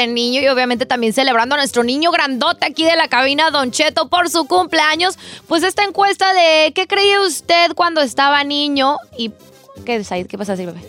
de niño y obviamente también celebrando a nuestro niño grandote aquí de la cabina, Don Cheto, por su cumpleaños. Pues esta encuesta de ¿qué creía usted cuando estaba niño? Y ¿qué? ¿Qué pasa así, bebé?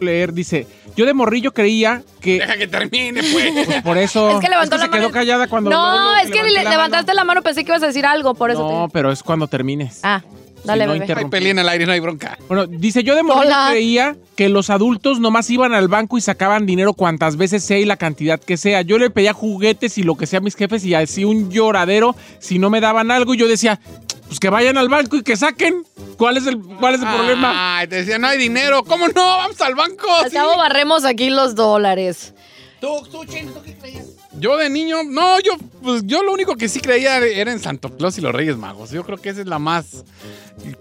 leer, dice, yo de morrillo creía que... Deja que termine, pues. Pues por eso... Es que levantó se la mano. quedó callada cuando... No, luego es que le- la levantaste la mano, pensé que ibas a decir algo, por eso. No, te- pero es cuando termines. Ah, dale, Si no bebé. Hay en el aire, no hay bronca. Bueno, dice, yo de Hola. creía que los adultos nomás iban al banco y sacaban dinero cuantas veces sea y la cantidad que sea. Yo le pedía juguetes y lo que sea a mis jefes y así un lloradero si no me daban algo y yo decía, pues que vayan al banco y que saquen. ¿Cuál es el, cuál es el problema? Ay, te decía, no hay dinero. ¿Cómo no? Vamos al banco. Al Sí. cabo barremos aquí los dólares. Tú, tú, ¿tú qué creías? Yo de niño, no, yo, pues yo lo único que sí creía era en Santo Claus y los Reyes Magos. Yo creo que esa es la más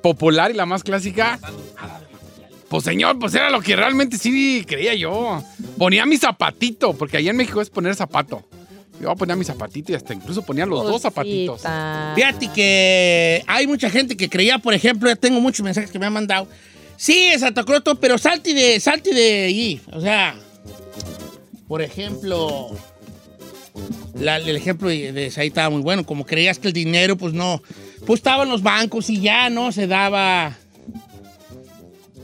popular y la más clásica. Pues señor, pues era lo que realmente sí creía yo. Ponía mi zapatito, porque allá en México es poner zapato. Yo ponía mi zapatito y hasta incluso ponía los dos zapatitos. Fíjate que hay mucha gente que creía, por ejemplo, ya tengo muchos mensajes que me han mandado. Sí, es Santa Claus, todo, pero salte de, salte de allí. O sea, por ejemplo, la- el ejemplo de, de Saí estaba muy bueno. Como creías que el dinero, pues no, pues estaba en los bancos y ya, ¿no? Se daba.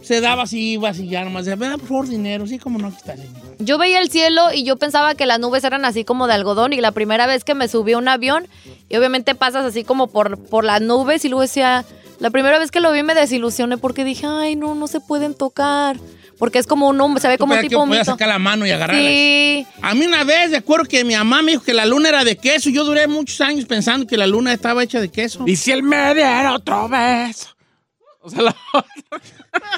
Se daba ibas y ya nomás "Ven, por favor, dinero. Sí, como no, aquí está, señor. Yo veía el cielo y yo pensaba que las nubes eran así como de algodón y la primera vez que me subí a un avión y obviamente pasas así como por, por las nubes y luego decía, la primera vez que lo vi me desilusioné porque dije, ay no, no se pueden tocar porque es como un hum- se ve como un tipo que podías mito. sacar la mano y agarrarla. Sí, A mí una vez, de acuerdo que mi mamá me dijo que la luna era de queso. Yo duré muchos años pensando que la luna estaba hecha de queso. Y si él me diera otro beso. O sea, la,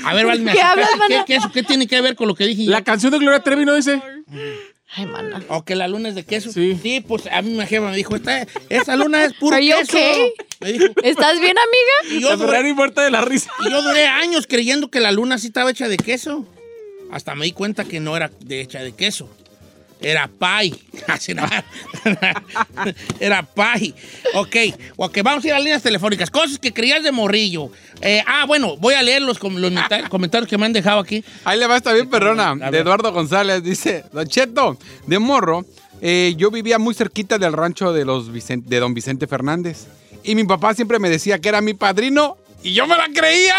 A ver, vale, me ¿Qué hablas, ¿Qué, queso? ¿Qué tiene que ver con lo que dije? la canción de Gloria Trevi no dice... ay mana. O que la luna es de queso. Sí. pues a mí mi jefa me dijo, Esta, esa luna es puro queso. okay? Me dijo. ¿Estás bien, amiga? Y yo, duré, muerta de la risa. y yo duré años creyendo que la luna sí estaba hecha de queso. Hasta me di cuenta que no era de hecha de queso. Era nada. Era pie. Ok, ok, vamos a ir a las líneas telefónicas. Cosas que creías de morrillo. Eh, ah, bueno, voy a leer los, com- los meta- comentarios que me han dejado aquí. Ahí le va esta bien perrona, de. Eduardo González. Dice, Don Cheto, de morro, eh, yo vivía muy cerquita del rancho de, los Vicen- de don Vicente Fernández. Y mi papá siempre me decía que era mi padrino y yo me la creía.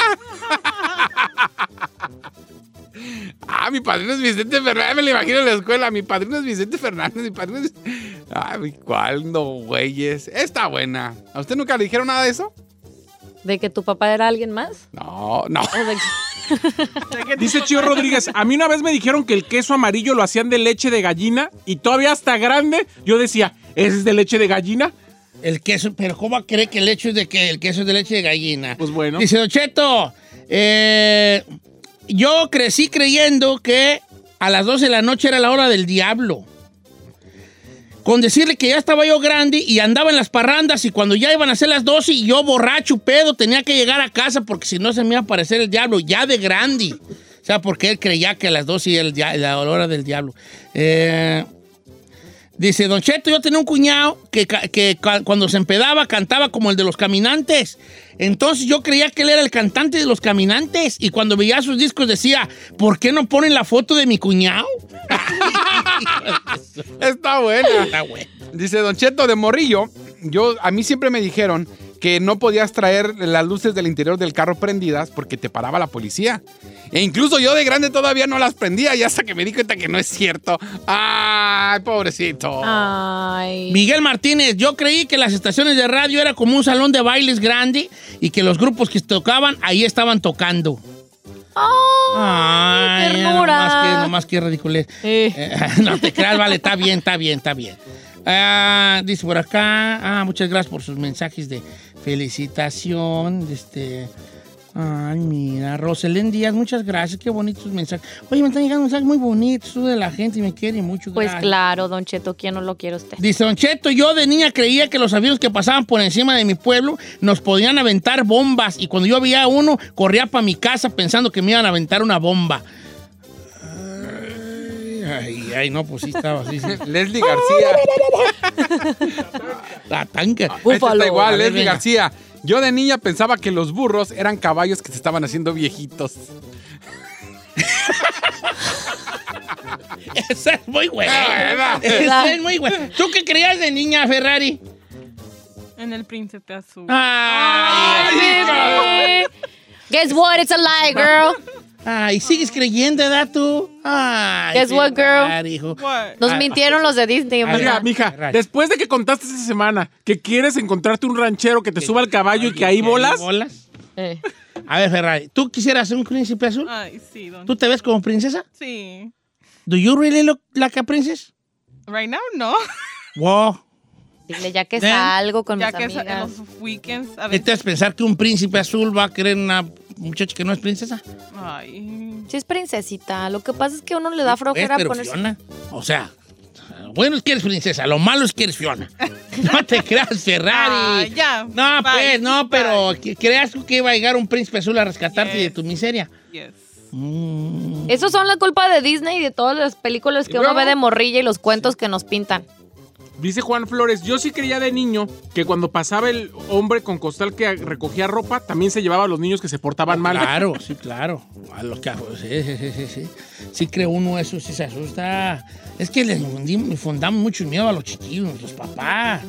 Ah, mi padrino es Vicente Fernández, me lo imagino en la escuela. Mi padrino es Vicente Fernández, mi padrino es... Ay, ¿cuál no, güeyes? Está buena. ¿A usted nunca le dijeron nada de eso? ¿De que tu papá era alguien más? No, no. ¿O de que- Dice Chío Rodríguez, a mí una vez me dijeron que el queso amarillo lo hacían de leche de gallina y todavía hasta grande yo decía, ¿ese es de leche de gallina? El queso, pero ¿cómo cree que el hecho es de que el queso es de leche de gallina? Pues bueno. Dice Don Cheto, eh, yo crecí creyendo que a las 12 de la noche era la hora del diablo. Con decirle que ya estaba yo grande y andaba en las parrandas y cuando ya iban a ser las 12 y yo borracho, pedo, tenía que llegar a casa porque si no se me iba a aparecer el diablo, ya de grande. O sea, porque él creía que a las 12 era la hora del diablo. Eh, Dice, Don Cheto, yo tenía un cuñado que, que cuando se empedaba cantaba como el de los caminantes. Entonces yo creía que él era el cantante de los caminantes. Y cuando veía sus discos decía, ¿por qué no ponen la foto de mi cuñado? Está buena. Está bueno. Dice Don Cheto de Morrillo, yo a mí siempre me dijeron que no podías traer las luces del interior del carro prendidas porque te paraba la policía. E incluso yo de grande todavía no las prendía y hasta que me di cuenta que no es cierto. Ay, pobrecito. Ay. Miguel Martínez, yo creí que las estaciones de radio era como un salón de bailes grande y que los grupos que tocaban ahí estaban tocando. Ay, ternura. Nomás que, nomás que ridiculez. Eh. Eh, no te creas, vale, está bien, está bien, está bien. Ah, dice por acá, ah, muchas gracias por sus mensajes de felicitación. Este, ay, mira, Roselén Díaz, muchas gracias, qué bonitos mensajes. Oye, me están llegando mensajes muy bonitos de la gente y me quiere mucho. Pues gracias. claro, Don Cheto, ¿quién no lo quiere usted? Dice Don Cheto, yo de niña creía que los aviones que pasaban por encima de mi pueblo nos podían aventar bombas y cuando yo veía uno corría para mi casa pensando que me iban a aventar una bomba. Ay, ay, no, pues sí estaba así. sí. Leslie García. La tanca. Esta Búfalo. está igual, ver, Leslie venga. García. Yo de niña pensaba que los burros eran caballos que se estaban haciendo viejitos. Esa es muy buena. Ah, Esa es muy buena. ¿Tú qué creías de niña, Ferrari? En el príncipe azul. Ay, Ay, Guess what? It's a lie, girl. Ay, sigues creyendo, ¿verdad tú? Ay, Guess what, girl? Ferrari, hijo. What? Nos Ah, mintieron los de Disney, Mira, mija, después de que contaste esta semana que quieres encontrarte un ranchero que te suba al caballo y que ahí bolas, bolas? Eh. A ver, Ferrari, ¿tú quisieras ser un príncipe azul? Ay, sí, don. ¿Tú te ves como princesa? Sí. ¿Do you really look like a princess? Right now, no. Wow. Dile, ya que ¿Eh? salgo con ya mis que es en amigas. los weekends a veces. ¿Necesitas pensar que un príncipe azul va a querer una muchacha que no es princesa? Ay. Sí es princesita. Lo que pasa es que a uno le da Pues, flojera pero ponerse... Fiona. O sea, bueno es que eres princesa, lo malo es que eres Fiona. No te creas, Ferrari. Ah, ya. No, Bye. pues, no, pero que- creas tú que iba a llegar un príncipe azul a rescatarte Yes. de tu miseria. Yes. Mm. Esos son la culpa de Disney y de todas las películas que uno ve de morrilla y los cuentos que nos pintan. Dice Juan Flores, yo sí creía de niño que cuando pasaba el hombre con costal que recogía ropa, también se llevaba a los niños que se portaban mal. Claro, sí, claro. A los que, sí, sí, sí, sí, sí. Cree uno eso, sí se asusta. Es que les infundamos mucho miedo a los chiquillos, los papás.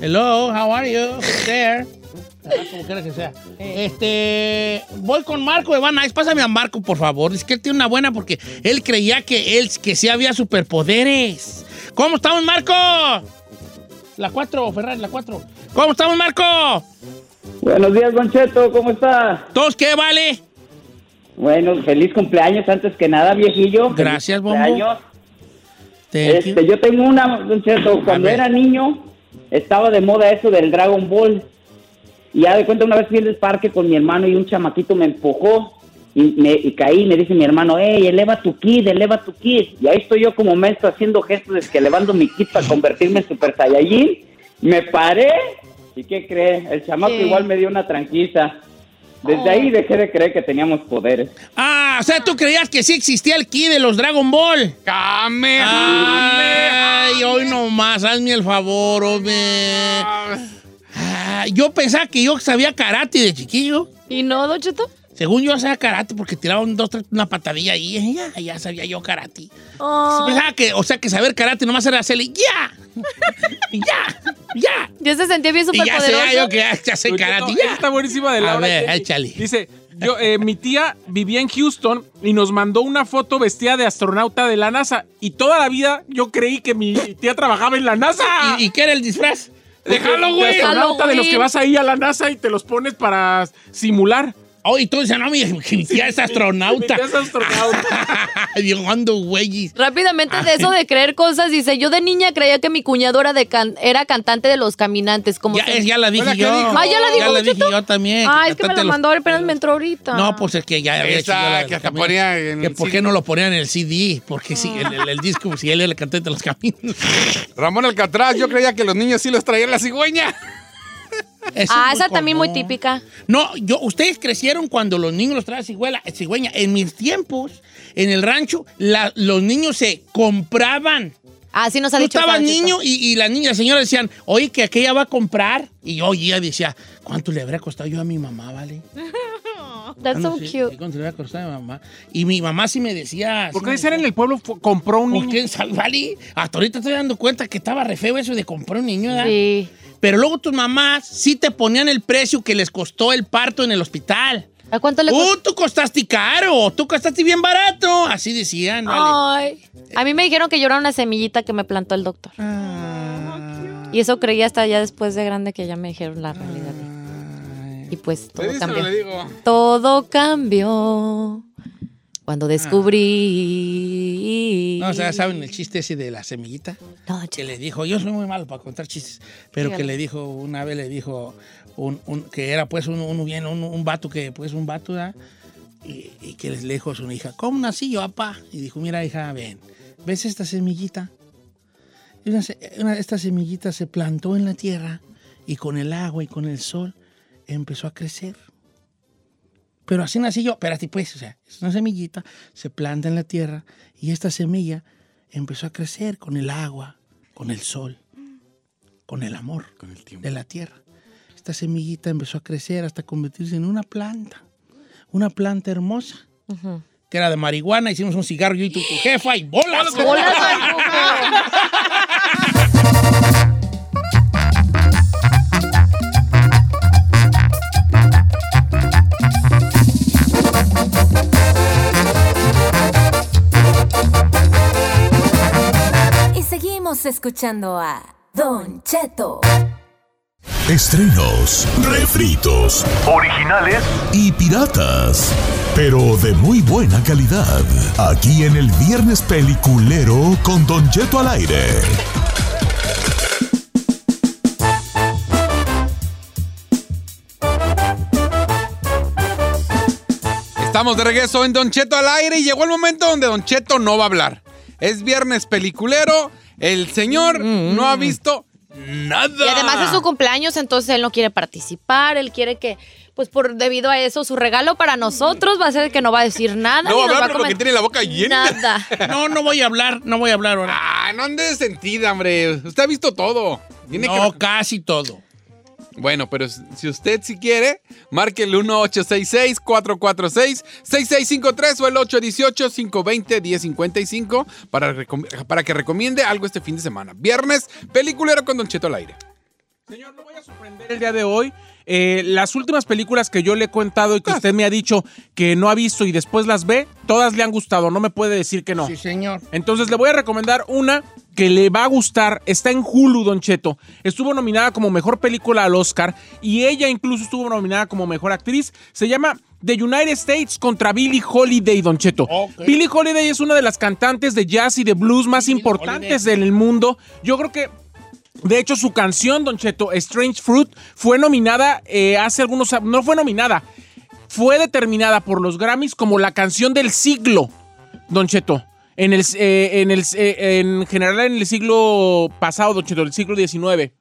Hello, how are you? There? Como quiera que sea. Este, voy con Marco de Van Nuys. Pásame a Marco, por favor. Es que él tiene una buena porque él creía que él, que sí había superpoderes. ¿Cómo estamos, Marco? La 4, Ferrari, la 4. ¿Cómo estamos, Marco? Buenos días, Don Cheto, ¿cómo está? ¿Todos qué, vale? Bueno, feliz cumpleaños antes que nada, viejillo. Feliz Gracias, cumpleaños. You. Este, yo tengo una, Don Cheto, cuando era niño estaba de moda eso del Dragon Ball. Y ya de cuenta una vez fui al parque con mi hermano y un chamaquito me empujó y, me, y caí y me dice mi hermano, hey, eleva tu kid, eleva tu kid. Y ahí estoy yo como maestro haciendo gestos de que elevando mi kid para convertirme en Super Saiyajin. Me paré y ¿qué cree? El chamaco ¿Qué? igual me dio una tranquisa. Desde Oh. ahí dejé de creer que teníamos poderes. Ah, o sea, tú creías que sí existía el ki de los Dragon Ball. ¡Came! Ay, hoy nomás, hazme el favor, hombre. Ah, yo pensaba que yo sabía karate de chiquillo. ¿Y no, Don Cheto? Según yo sabía karate porque tiraban dos, tres, una patadilla ahí. y Ya, ya sabía yo karate. Oh, Pensaba que, o sea, que saber karate nomás era hacerle ya, ya, ya. ya se sentía bien Y ya sé yo que ya, ya sé karate, no, ya. esa está buenísima de A Laura. ver, échale. Dice, yo, eh, mi tía vivía en Houston y nos mandó una foto vestida de astronauta de la NASA. Y toda la vida yo creí que mi tía trabajaba en la NASA. ¿Y, y qué era el disfraz? De Halloween. De astronauta, de los que vas ahí a la NASA y te los pones para simular. Oh, y tú dices, no, mi, mi tía es astronauta. Es astronauta. Ando güeyes. Rápidamente de eso de creer cosas, dice, yo de niña creía que mi cuñado era, de can- era cantante de los caminantes. Como Ya, se- es- ya la dije Hola, ¿qué yo. Ah, ¿ya la dijo, Ya la Don dije yo también. Ah, es que me la los- mandó, apenas me entró ahorita. No, pues es que ya había hecho Esa la- que hasta ponía en Que el ¿Por qué no lo ponían en el CD? Porque sí, el, el- el disco, si él era el cantante de los caminos. Ramón Alcatraz, yo creía que los niños sí los traían la cigüeña. Eso Ah, es esa también muy común. típica. No, yo, ustedes crecieron cuando los niños los traían cigüela- cigüeña. En mis tiempos, en el rancho, la- los niños se compraban. Ah, sí nos ha Tú dicho. Cheto. niño y, y la niña, la señora decían, oye, que aquella va a comprar. Y yo oía, decía, ¿cuánto le habría costado yo a mi mamá, vale? That's Ah, so cute. ¿Cuánto le habría costado a mi mamá? Y mi mamá sí me decía... ¿Por qué decían en el pueblo compró un ¿Por niño? qué, sal- vale? Hasta ahorita estoy dando cuenta que estaba re feo eso de comprar un niño, ¿verdad? Sí. Pero luego tus mamás sí te ponían el precio que les costó el parto en el hospital. ¿A cuánto le costó? ¡Uh, tú costaste caro! ¡Tú costaste bien barato! Así decían, ¿vale? Ay. A mí me dijeron que yo era una semillita que me plantó el doctor. Ah. Y eso creía hasta ya después de grande que ya me dijeron la realidad. Y pues todo cambió. Todo cambió cuando descubrí. No, o sea, ¿saben el chiste ese de la semillita? No, Que le dijo, yo soy muy malo para contar chistes, pero que le dijo, una vez le dijo, un, un- que era pues un, un, bien, un, un vato que pues un vato, ¿verdad? Y, y que les dijo a su hija, ¿cómo nací yo, papá? Y dijo, mira, hija, ven, ¿ves esta semillita? Y una- esta semillita se plantó en la tierra y con el agua y con el sol empezó a crecer. Pero así nací yo. Espérate, pues, o sea, es una semillita, se planta en la tierra y esta semilla empezó a crecer con el agua, con el sol, con el amor Con el tiempo. de la tierra. Esta semillita empezó a crecer hasta convertirse en una planta, una planta hermosa. Que era de marihuana, hicimos un cigarro yo y tu, tu jefa y bolas. Bolas seguimos escuchando a Don Cheto. Estrenos, refritos, originales y piratas. Pero de muy buena calidad. Aquí en el Viernes Peliculero con Don Cheto al aire. Estamos de regreso en Don Cheto al aire y llegó el momento donde Don Cheto no va a hablar. Es viernes peliculero, el señor no ha visto nada. Y además es su cumpleaños, entonces él no quiere participar, él quiere que, pues por debido a eso, su regalo para nosotros va a ser que no va a decir nada. No va a hablar porque tiene la boca llena. Nada. No, no voy a hablar, no voy a hablar ahora. Ah, no ande sentida, hombre. Usted ha visto todo. Tiene No, que... casi todo. Bueno, pero si usted si quiere, marque el 1866-446-6653 o el 818-520-1055 para, para que recomiende algo este fin de semana. Viernes, peliculero con Don Cheto al aire. Señor, no voy a sorprender el día de hoy. Eh, las últimas películas que yo le he contado y que usted me ha dicho que no ha visto y después las ve, todas le han gustado. No me puede decir que no. Sí, señor. Entonces le voy a recomendar una que le va a gustar. Está en Hulu, Don Cheto. Estuvo nominada como mejor película al Oscar y ella incluso estuvo nominada como mejor actriz. Se llama The United States contra Billie Holiday, Don Cheto. Ok. Billie Holiday es una de las cantantes de jazz y de blues más importantes del mundo. Yo creo que de hecho, su canción, Don Cheto, Strange Fruit, fue nominada eh, hace algunos... No fue nominada, fue determinada por los Grammys como la canción del siglo, Don Cheto. En, el, eh, en, el, eh, en general en el siglo pasado, Don Cheto, el siglo XIX.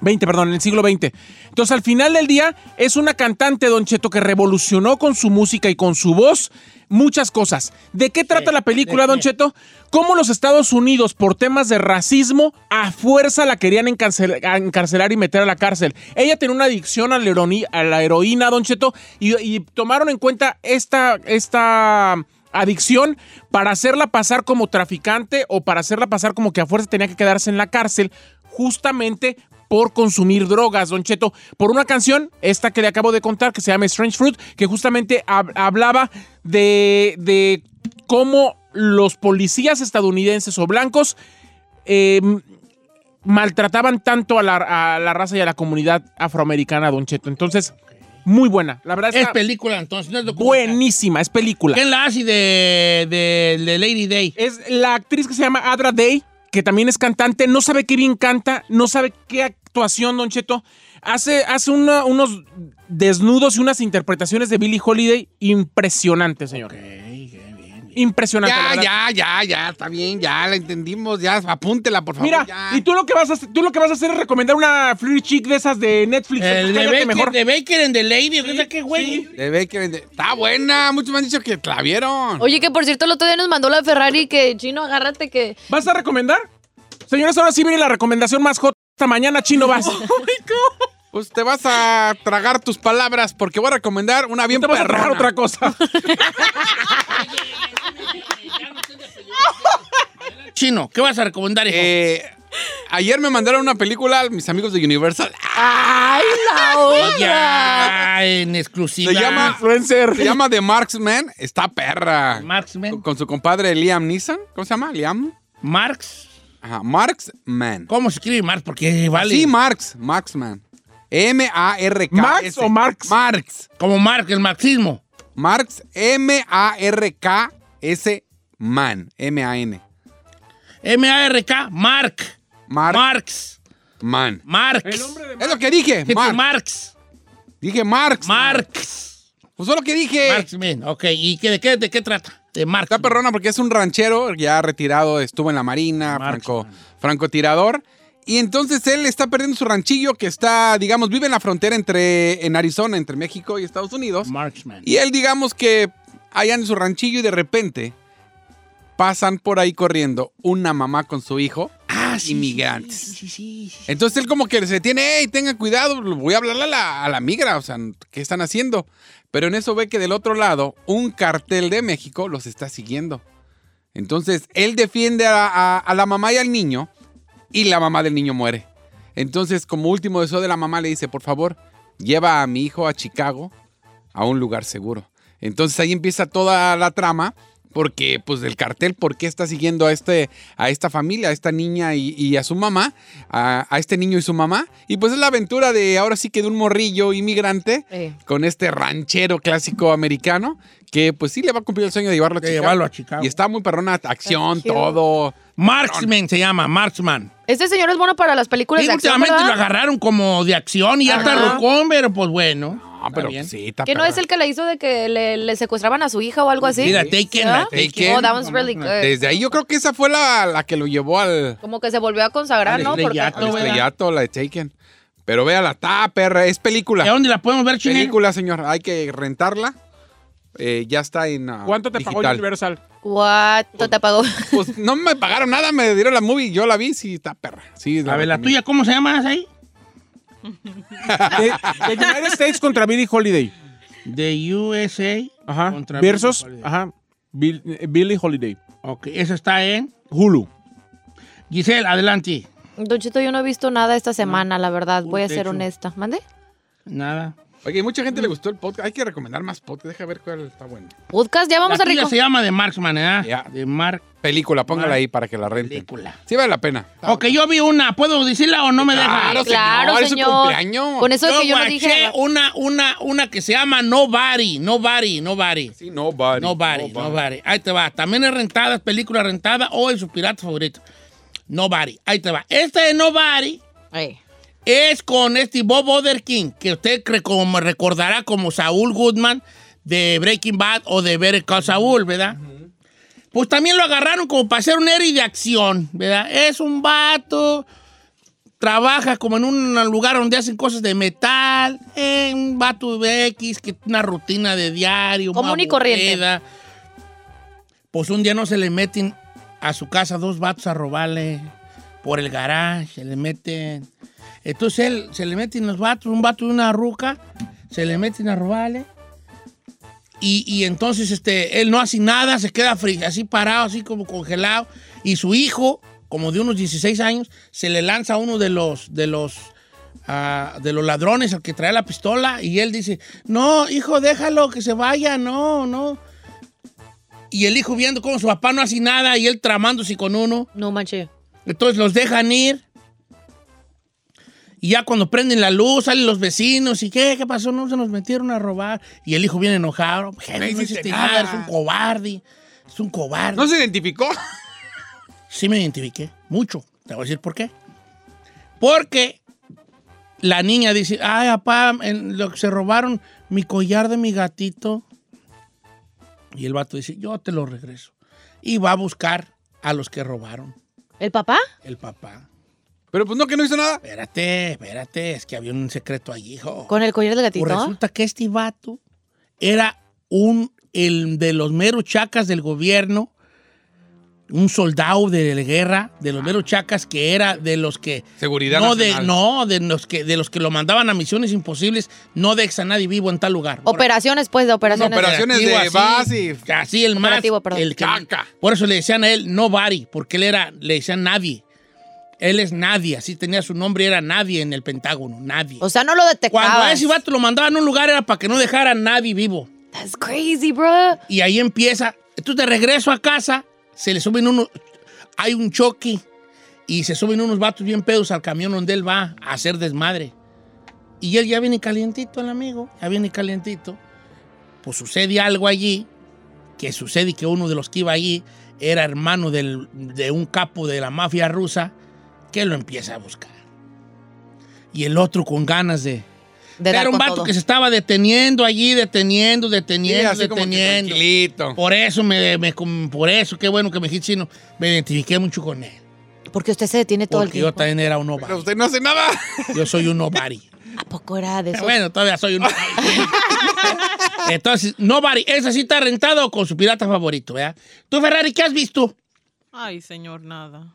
20, perdón, en el siglo XX. Entonces, al final del día, es una cantante, Don Cheto, que revolucionó con su música y con su voz muchas cosas. ¿De qué trata la película, ¿de Don? Cheto? Cómo los Estados Unidos, por temas de racismo, a fuerza la querían encarcelar y meter a la cárcel. Ella tenía una adicción a la, heroína, a la heroína, Don Cheto, y, y tomaron en cuenta esta, esta adicción para hacerla pasar como traficante o para hacerla pasar como que a fuerza tenía que quedarse en la cárcel, justamente por consumir drogas, Don Cheto, por una canción, esta que le acabo de contar, que se llama Strange Fruit, que justamente hab- hablaba de, de cómo los policías estadounidenses o blancos eh, maltrataban tanto a la, a la raza y a la comunidad afroamericana, Don Cheto. Entonces, muy buena. La verdad Es está película entonces, no es documental. buenísima, es película. ¿Quién la hace de, de, de Lady Day? Es la actriz que se llama Adra Day, que también es cantante, no sabe qué bien canta, no sabe qué actuación, Don Cheto. Hace, hace una- unos desnudos y unas interpretaciones de Billie Holiday impresionantes, señor. Impresionante. Ya, ya, ya, ya, está bien, ya la entendimos, ya, apúntela, por favor. Mira, ya. y tú lo que vas a hacer, tú lo que vas a hacer es recomendar una free chick de esas de Netflix. El de Cállate Baker, de Baker and the Lady, ¿o qué, qué güey? De Baker, de- Está buena, muchos me han dicho que la vieron. Oye, que por cierto, el otro día nos mandó la Ferrari que, chino, agárrate que... ¿Vas a recomendar? Señores, ahora sí viene la recomendación más hot. Esta mañana, chino, vas. Pues te vas a tragar tus palabras porque voy a recomendar una bien Te vas a tragar otra cosa. Chino, ¿qué vas a recomendar, hijo? Eh, ayer me mandaron una película mis amigos de Universal. ¡Ay, la otra! en exclusiva. Se llama, Influencer. se llama The Marksman. Está perra. Marksman. Con, con su compadre Liam Neeson. ¿Cómo se llama? Liam. Marx. Ajá, Marksman. ¿Cómo se escribe Marx? Porque vale. Sí, Marx. Marksman. M-A-R-K. ¿Max o Marx? Marx. Como Marx, el marxismo. Marx. M-A-R-K-S. Man. M-A-N. M-A-R-K, Mark. Mark. Marx. Man. Marx. El hombre de Es lo que dije. Dice Marx. Marx. Dije Marx. Marx. Pues fue lo que dije. Marxman. Ok, ¿y qué, de, qué, de qué trata? De Marx. Está perrona porque es un ranchero, ya retirado, estuvo en la marina, franco, francotirador. Y entonces él está perdiendo su ranchillo que está, digamos, vive en la frontera entre, en Arizona, entre México y Estados Unidos. Marxman. Y él, digamos que allá en su ranchillo y de repente pasan por ahí corriendo una mamá con su hijo. Ah, sí, inmigrantes. Sí, sí. Entonces él como que se detiene, hey, tengan cuidado, voy a hablarle a la, a la migra, o sea, ¿qué están haciendo? Pero en eso ve que del otro lado, un cartel de México los está siguiendo. Entonces, él defiende a, a- a la mamá y al niño, y la mamá del niño muere. Entonces, como último deseo de la mamá, le dice, por favor, lleva a mi hijo a Chicago, a un lugar seguro. Entonces ahí empieza toda la trama. Porque, pues, del cartel, ¿por qué está siguiendo a, este, a esta familia, a esta niña y, y a su mamá, a, a este niño y su mamá? Y pues es la aventura de, ahora sí que de un morrillo inmigrante con este ranchero clásico americano, que pues sí le va a cumplir el sueño de llevarlo a De Chicago. llevarlo a Chicago. Y está muy perrona, acción, todo. Marksman se llama, Marksman. Este señor es bueno para las películas Sí, de acción, últimamente lo agarraron como de acción y ya está pero pues bueno. No, pero bien. sí, está Que no es el que le hizo de que le, le secuestraban a su hija o algo así. Mira, Taken, la ¿Ah? Taken. Oh, that was really good. Desde ahí yo creo que esa fue la, la que lo llevó al, Como que se volvió a consagrar, ¿no? Porque estrellato. al estrellato, la de Taken. Pero véala, está perra, es película. ¿De dónde la podemos ver, chile? Película, señor, hay que rentarla. Eh, ya está en ah, ¿Cuánto te pagó digital. Universal? ¿Cuánto te pagó? Pues no me pagaron nada, me dieron la movie, yo la vi, sí, está perra. Sí, A ver, la tuya, ¿cómo se llama ahí? De, de United States contra Billie Holiday. De USA. Ajá. contra Versus, Billie Holiday. ajá. Bill- eh, Billie Holiday. Ok, esa está en. Hulu. Giselle, adelante. Don Chito, yo no he visto nada esta semana, la verdad. Voy a ser honesta. ¿Mande? Nada. Oye, mucha gente le gustó el podcast. Hay que recomendar más podcast. Deja ver cuál está bueno. Podcast, ya vamos la a rico. se llama de Marksman, ¿eh? Ya. De Mark. Película, póngala ahí para que la renten. Película. Sí vale la pena. Ok, yo vi una. ¿Puedo decirla o no me deja? Claro, Claro, señor, es su señor. cumpleaños. Con eso de Yo que yo no dije. una, una, una que se llama Nobody, Nobody, Nobody. Sí, nobody. Nobody, nobody. Ahí te va. También es rentada, es película rentada o en su pirata favorito. Nobody. Ahí te va. Esta de Nobody Ey. Es con este Bob Oderkin, que usted como recordará como Saúl Goodman de Breaking Bad o de Better Call Saul, ¿verdad? Pues también lo agarraron como para ser un héroe de acción, ¿verdad? Es un vato, trabaja como en un lugar donde hacen cosas de metal, eh, un vato de X, que una rutina de diario. Común y corriente. Pues un día no se le meten a su casa dos vatos a robarle por el garage, se le meten. Entonces él se le meten los vatos, un vato y una ruca, se le meten a robarle. Y, y entonces este, él no hace nada, se queda fri- así parado, así como congelado. Y su hijo, como de unos 16 años, se le lanza a uno de los, de los, ah, de los ladrones al que trae la pistola. Y él dice, no, hijo, déjalo que se vaya, no, no. Y el hijo viendo cómo su papá no hace nada y él tramándose con uno. No manches. Entonces los dejan ir. Y ya cuando prenden la luz, salen los vecinos. ¿Y qué? ¿Qué pasó? No se nos metieron a robar. Y el hijo viene enojado. Jefe, no hiciste nada. nada, eres un cobarde. Es un cobarde. ¿No se identificó? Sí me identifiqué. Mucho. Te voy a decir por qué. Porque la niña dice, ay, papá, en lo que se robaron mi collar de mi gatito. Y el vato dice, yo te lo regreso. Y va a buscar a los que robaron. ¿El papá? El papá. Pero pues no, que no hizo nada. Espérate, espérate, es que había un secreto allí, hijo. ¿Con el collar del gatito? Pues resulta que este vato era un, el de los meros chacas del gobierno, un soldado de la guerra, de los meros chacas que era de los que... Seguridad no, de, no de, los que, de los que lo mandaban a misiones imposibles, no de a nadie vivo en tal lugar. Operaciones, pues, de operaciones. operaciones. de base y- Así el más... El que- Chaca. por eso le decían a él nobody, porque él era, le decían nadie. Él es nadie, así tenía su nombre, era nadie en el Pentágono, nadie. O sea, no lo detectabas. Cuando a ese vato lo mandaban a un lugar era para que no dejara a nadie vivo. That's crazy, bro. Y ahí empieza. Entonces de regreso a casa, se le suben unos. Hay un choque y se suben unos vatos bien pedos al camión donde él va a hacer desmadre. Y él ya viene calientito, el amigo, ya viene calientito. Pues sucede algo allí, que sucede que uno de los que iba allí era hermano del- de un capo de la mafia rusa, que lo empieza a buscar. Y el otro con ganas de, De dar era un vato todo. que se estaba deteniendo allí, deteniendo, Sí, deteniendo, así como que deteniendo. tranquilito. Por eso, me, me- por eso, qué bueno que me dijiste chino, me identifiqué mucho con él. Porque usted se detiene todo Porque el yo tiempo. también era un Pero nobody. usted no hace nada. Yo soy un nobody. ¿A poco era de eso? bueno, todavía soy un nobody. Entonces, nobody, esa sí está rentado con su pirata favorito, ¿verdad? Tú, Ferrari, ¿qué has visto? Ay, señor, nada.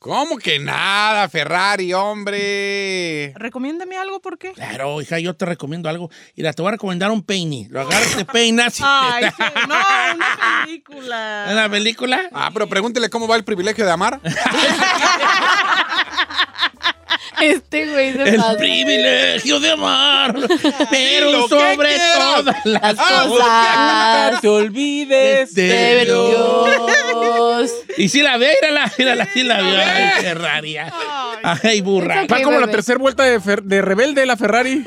¿Cómo que nada, Ferrari, hombre? Recomiéndame algo, ¿por qué? Claro, hija, yo te recomiendo algo. Mira, te voy a recomendar un peine. Lo agarras, te peinas. y Ay, te- sí, no, una película. ¿Una película? Ah, pero pregúntele cómo va el privilegio de amar. Este güey se El pasa. privilegio de amar, pero sobre todas las Las cosas. No te olvides de de Dios. Y si la ve, mírala, mírala, sí la vio. Ay, Ferrari. Ay, burra. Va como la tercera vuelta de, Fer- de rebelde la Ferrari.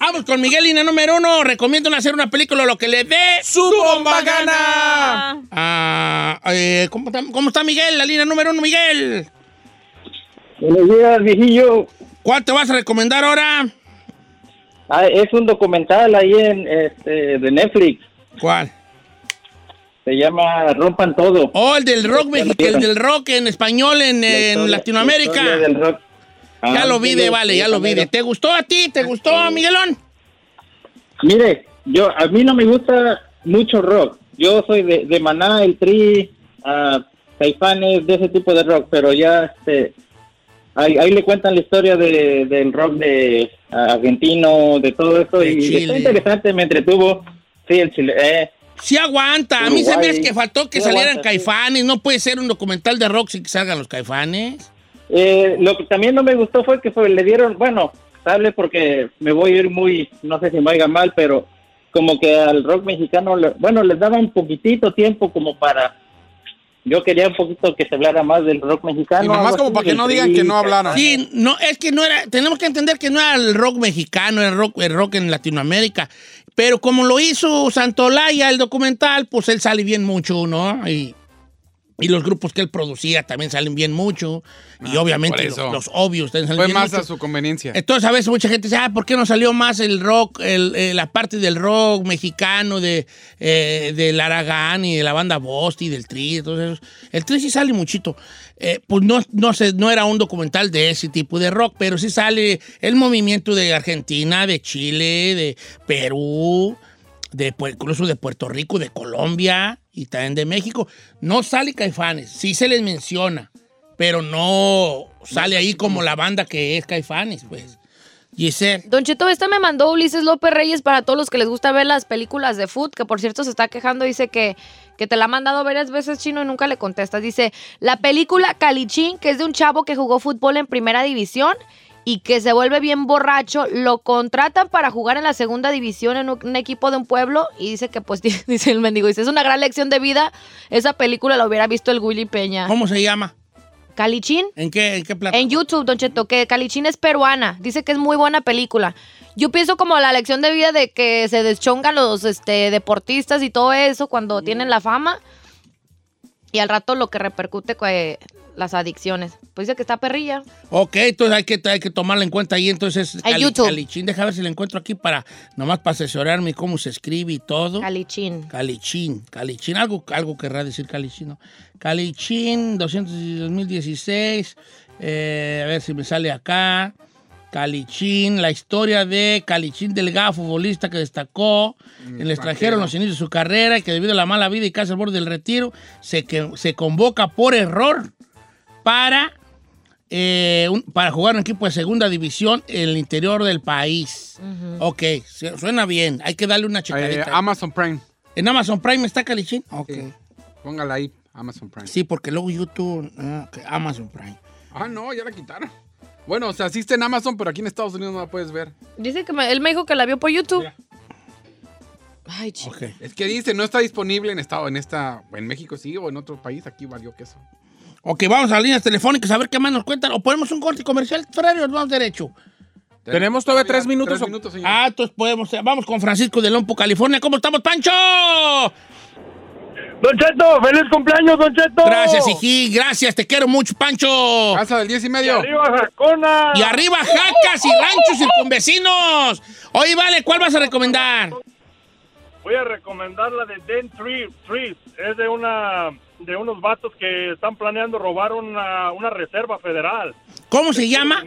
Vamos con Miguel, línea número uno. Recomiendo hacer una película lo que le dé. ¡Su bomba gana! Ah, Ah, eh, ¿cómo, está, ¿Cómo está Miguel? La línea número uno, Miguel. Buenos días, viejillo. ¿Cuál te vas a recomendar ahora? Ah, es un documental ahí en este, de Netflix. ¿Cuál? Se llama Rompan Todo. Oh, el del rock Ya mexicano, el del rock en español en, Latinoamérica. la del rock. Ya Ah, lo vi de, vale, ya lo vi de. ¿Te gustó a ti? ¿Te gustó, Miguelón? Mire, yo a mí no me gusta mucho rock. Yo soy de, de Maná, el Tri, ah, Caifanes, de ese tipo de rock, pero ya este ahí, ahí le cuentan la historia de, del rock de argentino, de todo eso De y Chile. está interesante, me entretuvo. Sí, el Chile, eh, Sí aguanta. A mí se me Uruguay. que faltó que Sí salieran aguanta, sí. caifanes. No puede ser un documental de rock sin que salgan los caifanes. Eh, lo que también no me gustó fue que fue, le dieron, bueno, sale porque me voy a ir muy, no sé si me oiga mal, pero como que al rock mexicano, bueno, les daba un poquitito tiempo como para, yo quería un poquito que se hablara más del rock mexicano. Y nomás como para que no digan que no hablaron. Sí, no, es que no era, tenemos que entender que no era el rock mexicano, era el rock, el rock en Latinoamérica. Pero como lo hizo Santolaya, el documental, pues él sale bien mucho, ¿no? Y, y los grupos que él producía también salen bien mucho. y Ah, obviamente los, obvios también salen Fue bien más mucho. a su conveniencia. Entonces a veces mucha gente dice, ah, ¿por qué no salió más el rock, el- eh, la parte del rock mexicano, de, eh, del Aragán y de la banda Bosti, del Tri, entonces El Tri sí sale muchito. Eh, pues no, no, sé, no era un documental de ese tipo de rock, pero sí sale el movimiento de Argentina, de Chile, de Perú, de, pu- incluso de Puerto Rico, de Colombia y también de México. No sale Caifanes, sí se les menciona, pero no sale ahí como la banda que es Caifanes, pues. Giselle. Don Cheto, esta me mandó Ulises López Reyes para todos los que les gusta ver las películas de food, que por cierto se está quejando, dice que, que te la ha mandado varias veces chino y nunca le contestas. Dice, la película Calichín, que es de un chavo que jugó fútbol en primera división y que se vuelve bien borracho, lo contratan para jugar en la segunda división en un, equipo de un pueblo y dice que pues dice el mendigo, dice, es una gran lección de vida, esa película la hubiera visto el Willy Peña. ¿Cómo se llama? Calichín. ¿En qué, en qué plata? En YouTube, Don Cheto, que Calichín es peruana. Dice que es muy buena película. Yo pienso como la lección de vida de que se deschongan los este, deportistas y todo eso cuando tienen la fama. Y al rato lo que repercute las adicciones. Pues dice que está perrilla. Ok, entonces hay que, hay que tomarla en cuenta ahí. Entonces, En YouTube. Calichín, deja ver si la encuentro aquí para, nomás para asesorarme cómo se escribe y todo. Calichín. Calichín, Calichín, algo, algo querrá decir Calichín, ¿no? Calichín, 200 y 2016, eh, a ver si me sale acá. Calichín, la historia de Calichín Delgado, futbolista que destacó en el extranjero en los inicios de su carrera y que debido a la mala vida y casi al borde del retiro, se, que, se convoca por error para, eh, un- para jugar en un equipo de segunda división en el interior del país. Ok, su- suena bien, hay que darle una Eh, checadita. Amazon Prime. ¿En Amazon Prime está Calichín? Ok. Sí. Póngala ahí, Amazon Prime. Sí, porque luego YouTube, ah, ok, Amazon Prime. Ah, no, ya la quitaron. Bueno, o sea, existe en Amazon, pero aquí en Estados Unidos no la puedes ver. Dice que me- él me dijo que la vio por YouTube. Mira. Ay, chico. Ok. Es que dice, no está disponible en estado, en esta, en México sí, o en otro país, aquí valió queso. Ok, vamos a las líneas telefónicas a ver qué más nos cuentan. O ponemos un corte comercial, Ferrari, o nos vamos derecho. ¿Tenemos todavía tres minutos Tres o- minutos, señor. Ah, entonces podemos, vamos con Francisco de Lompo, California. ¿Cómo estamos, Pancho? Don Cheto, feliz cumpleaños, Don Cheto. Gracias, Iji, gracias, te quiero mucho, Pancho. Casa del 10 y Y medio. arriba Jacona. Y arriba, jacas y ranchos circunvecinos. Oye, vale, ¿cuál vas a recomendar? Voy a recomendar la de Den Tree, Trees. Es de una de unos vatos que están planeando robar una, una reserva federal. ¿Cómo se llama?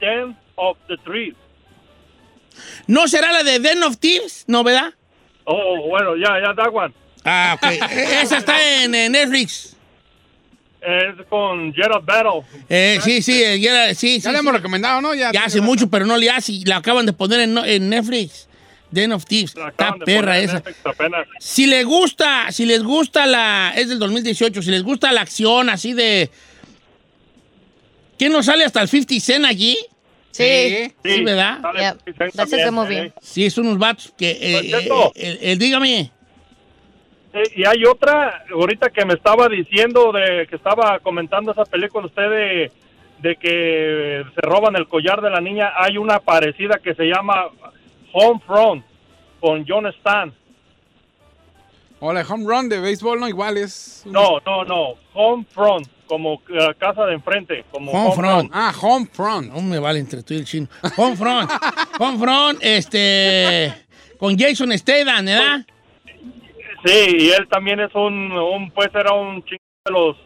Den of the Trees. ¿No será la de Den of Thieves? ¿No, verdad? Oh, bueno, ya, ya, that one. Ah, ok. E- Esa está en, en Netflix. Es con Gerald Battle. Eh, sí, sí, eh, ya, sí, sí. Ya le sí. hemos recomendado, ¿no? Ya, Ya hace mucho, pero no le hace. y La acaban de poner en, en Netflix. Den of Thieves. La Está perra esa. Si les gusta, si les gusta la. Es del 2018. Si les gusta la acción así de. ¿Quién nos sale hasta el 50 Cent allí? Sí. Sí, ¿verdad? sale Yeah, 50 Cent that's a good movie. Sí, son unos vatos que. eh, eh, eh, eh, dígame. Eh, y hay otra, ahorita que me estaba diciendo, de que estaba comentando esa película usted de, de que se roban el collar de la niña, hay una parecida que se llama Home Front con John Stan. O la home run de béisbol, ¿no? Igual es... un- No, no, no, Home Front, como eh, casa de enfrente, como Home front. Ah, home front. No me vale entre tú y el chino. Homefront. Homefront, este. Con Jason Statham, ¿verdad? Sí, y él también es un, un pues era un chingo de los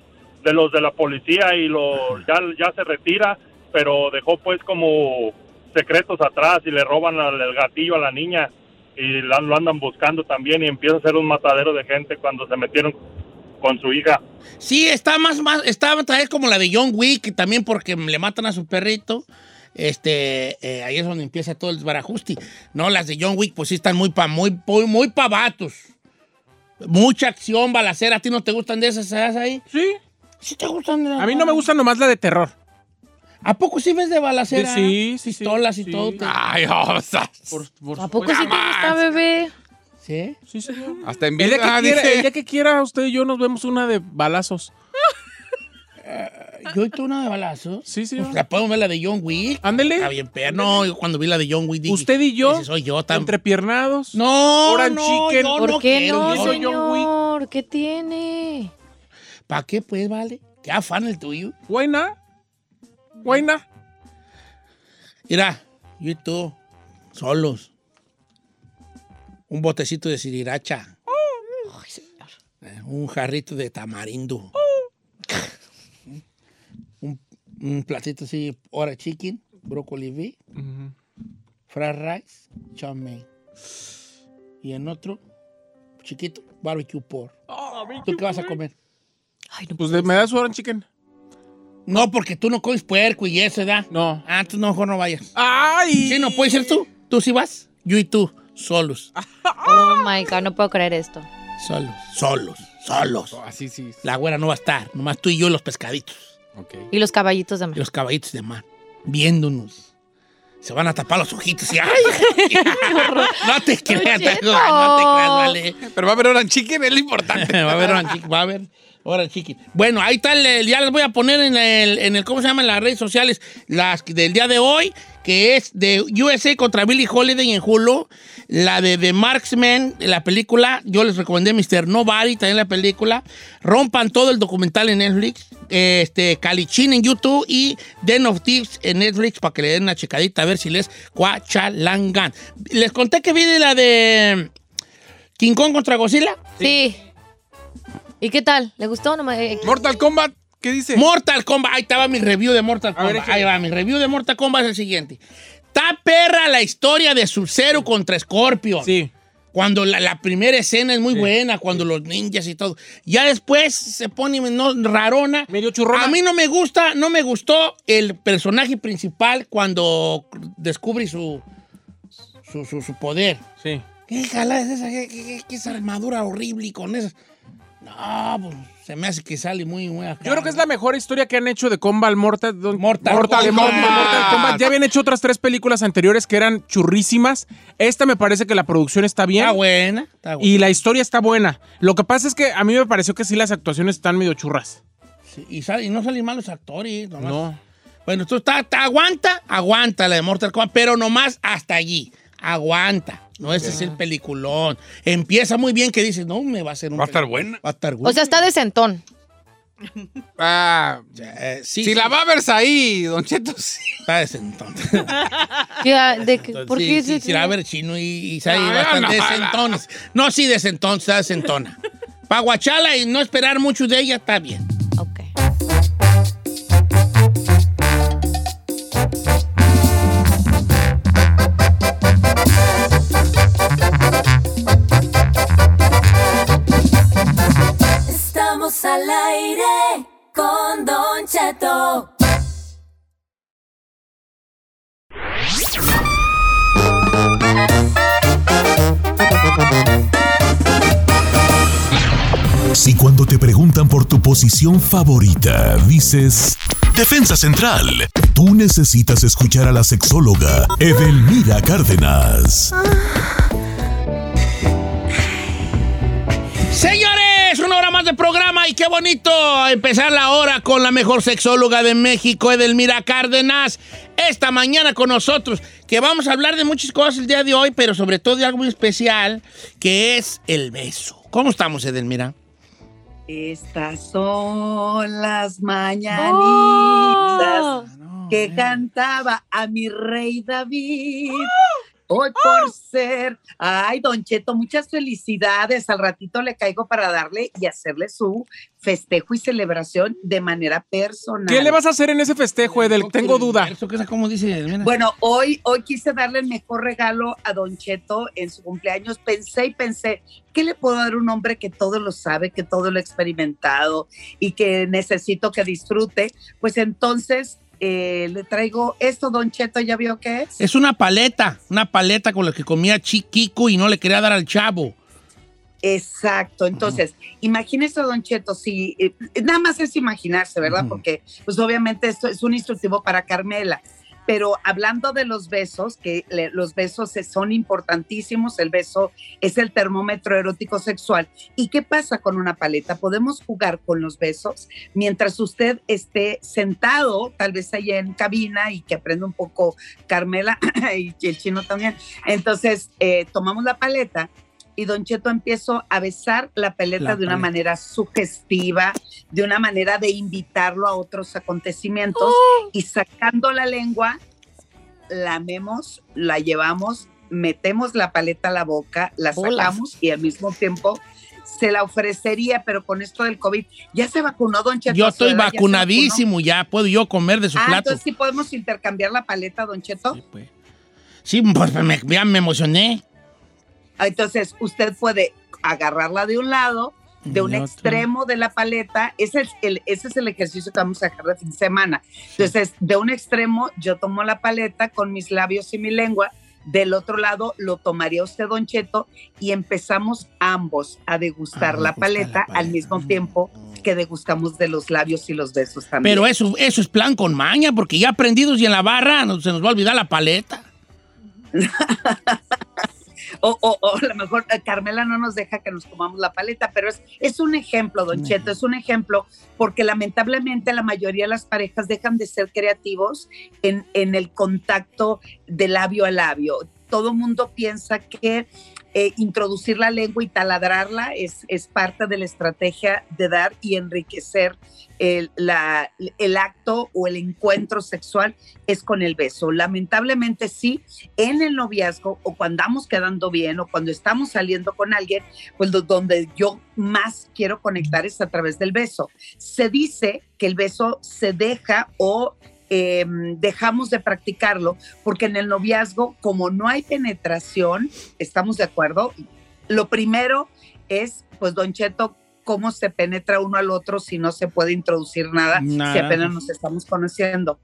de los de la policía y lo ya, ya se retira, pero dejó pues como secretos atrás y le roban al- el gatillo a la niña y la- lo andan buscando también y empieza a ser un matadero de gente cuando se metieron con su hija. Sí, está más, más, está otra vez como la de John Wick, también porque le matan a su perrito. Este, eh, ahí es donde empieza todo el desbarajusti. No, las de John Wick, pues sí están muy pa, muy, muy, muy pa' vatos. Mucha acción, balacera. ¿A ti no te gustan de esas esas ahí? Sí. Sí te gustan de A mí no me gusta nomás la de terror. ¿A poco sí ves de balacera? Sí, sí, sí, Pistolas sí. y todo. te- Ay, o sea, Por, por ¿A poco sí te gusta, bebé? ¿Sí? Sí, señor. hasta en El día, vida, que quiera, dice. el día que quiera usted y yo nos vemos una de balazos. Yo y tú una de balazos. Sí, señor. Pues la podemos ver la de John Wick. Ándele. Está bien, pero no, yo cuando vi la de John Wick dije, Usted y yo, ese soy yo también. entrepiernados. No, Orange no, Chicken. yo ¿Por no qué quiero, no, yo- soy John Wick. señor? ¿Qué tiene? ¿Para qué, pues, vale? ¿Qué afán el tuyo? Buena. Buena. Mira, yo y tú, solos. Un botecito de siriracha. Eh, Un jarrito de tamarindo. un, un platito así, ora chicken, brócoli V, fried rice, chow mein. Y en otro, chiquito, barbecue pork. ¿Tú qué vas a comer? Ay, no Pues me das su chicken. No, porque tú no comes puerco y eso, ¿verdad? No. Ah, tú no, mejor no vayas. ¡Ay! Sí, no, puede ser tú. Tú sí vas. Yo y tú, solos. Oh my God, no puedo creer esto. Solos, solos, solos. Así sí. La güera no va a estar, nomás tú y yo los pescaditos Ok. Y los caballitos de y mar. los caballitos de mar, viéndonos. Se van a tapar los ojitos y ¡ay! no te creas, no te creas, vale. Pero va a haber orange chicken, es lo importante. va a haber orange chicken, va a haber orange chicken. Bueno, ahí está, el- ya les voy a poner en el, en el, ¿cómo se llama? En las redes sociales, las del día de hoy, que es de USA contra Billie Holiday en Hulu, la de The Marksman, la película, yo les recomendé Mr. Nobody, también la película, rompan todo el documental en Netflix, este, Calichín en YouTube y Den of Thieves en Netflix para que le den una checadita a ver si les cuachalangan. Les conté que vi de la de King Kong contra Godzilla. Sí. ¿Y qué tal? ¿Le gustó? No me- eh, Mortal Kombat, ¿qué dice? Mortal Kombat. Ahí estaba mi review de Mortal ver, Kombat. Ahí va, mi review de Mortal Kombat es el siguiente. Está perra la historia de Sub-Zero contra Scorpion. Sí. Cuando la, la primera escena es muy buena, cuando los ninjas y todo. Ya después se pone no, rarona. Medio churrona. A mí no me gusta, no me gustó el personaje principal cuando descubre su, su, su- su poder. Sí. ¿Qué jala es esa? ¿Qué, qué- qué- esa armadura horrible y con esa? No, pues se me hace que sale muy, muy acá. Yo creo que es la mejor historia que han hecho de Combat Mortal, Mortal Kombat. Mortal Kombat. Ya habían hecho otras tres películas anteriores que eran churrísimas. Esta me parece que la producción está bien. Está buena, está buena. Y la historia está buena. Lo que pasa es que a mí me pareció que sí las actuaciones están medio churras. Sí, y, sale- y no salen mal los actores. nomás. No. Bueno, tú está- aguanta, aguanta la de Mortal Kombat, pero nomás hasta allí. Aguanta. No, ese es el peliculón. Empieza muy bien que dices, no, me va a hacer un Va a estar buena. Va a estar bueno. O sea, está decentón. Ah, Eh, sí, si sí, la va a ver ahí, Don Cheto, sí. Está de que- ¿Por sí, qué? sí, sí, la va a ver chino y, y sale No, bastante no, desentones. No, sí, desentón, está desentona. Para guachala y no esperar mucho de ella, está bien. Si cuando te preguntan por tu posición favorita dices Defensa Central, tú necesitas escuchar a la sexóloga Edelmira Cárdenas. Hora más de programa y qué bonito empezar la hora con la mejor sexóloga de México, Edelmira Cárdenas. Esta mañana con nosotros, que vamos a hablar de muchas cosas el día de hoy, pero sobre todo de algo muy especial, que es el beso. ¿Cómo estamos, Edelmira? Estas son las mañanitas Oh. que cantaba a mi rey David. Hoy por ser. Ay, Don Cheto, muchas felicidades. Al ratito le caigo para darle y hacerle su festejo y celebración de manera personal. ¿Qué le vas a hacer en ese festejo, Edel? Tengo duda. ¿Eso qué es? ¿Cómo dice? Bueno, hoy, hoy quise darle el mejor regalo a Don Cheto en su cumpleaños. Pensé y pensé, ¿qué le puedo dar a un hombre que todo lo sabe, que todo lo ha experimentado y que necesito que disfrute? Pues entonces eh, le traigo esto, Don Cheto, ¿ya vio qué es? Es una paleta, una paleta con la que comía Chiquico y no le quería dar al chavo. Exacto, entonces, imagínese, Don Cheto, si eh, nada más es imaginarse, ¿verdad? Porque, pues obviamente esto es un instructivo para Carmela. Pero hablando de los besos, que los besos es- son importantísimos, el beso es el termómetro erótico sexual. ¿Y qué pasa con una paleta? Podemos jugar con los besos mientras usted esté sentado, tal vez ahí en cabina y que aprenda un poco Carmela y el chino también. Entonces, eh, tomamos la paleta y Don Cheto empiezo a besar la paleta La de una paleta. manera sugestiva, de una manera de invitarlo a otros acontecimientos ¡Oh! y sacando la lengua, lamemos, la llevamos, metemos la paleta a la boca, la sacamos y al mismo tiempo se la ofrecería, pero con esto del COVID, ¿ya se vacunó Don Cheto? Yo ¿A su estoy ya vacunadísimo, ya puedo yo comer de su Ah, plato. entonces sí podemos intercambiar la paleta, Don Cheto. Sí, pues. Sí, pues me, ya me emocioné. Entonces, usted puede agarrarla de un lado, de un extremo de la paleta. Ese es, el, ese es el ejercicio que vamos a hacer de fin de semana. Entonces, de un extremo, yo tomo la paleta con mis labios y mi lengua. Del otro lado, lo tomaría usted, Don Cheto, y empezamos ambos a degustar la, paleta la paleta. al mismo tiempo que degustamos de los labios y los besos también. Pero eso, eso es plan con maña, porque ya aprendidos y en la barra no- se nos va a olvidar la paleta. O, o- o a lo mejor eh, Carmela no nos deja que nos comamos la paleta, pero es, es un ejemplo, Don Cheto, es un ejemplo porque lamentablemente la mayoría de las parejas dejan de ser creativos en, en el contacto de labio a labio. Todo mundo piensa que eh, introducir la lengua y taladrarla es, es parte de la estrategia de dar y enriquecer el, la- el acto o el encuentro sexual es con el beso. Lamentablemente sí, en el noviazgo o cuando andamos quedando bien o cuando estamos saliendo con alguien, pues donde yo más quiero conectar es a través del beso. Se dice que el beso se deja o eh, dejamos de practicarlo porque en el noviazgo, como no hay penetración, estamos de acuerdo, lo primero es, pues, Don Cheto, cómo se penetra uno al otro si no se puede introducir nada, si Nada. apenas nos estamos conociendo.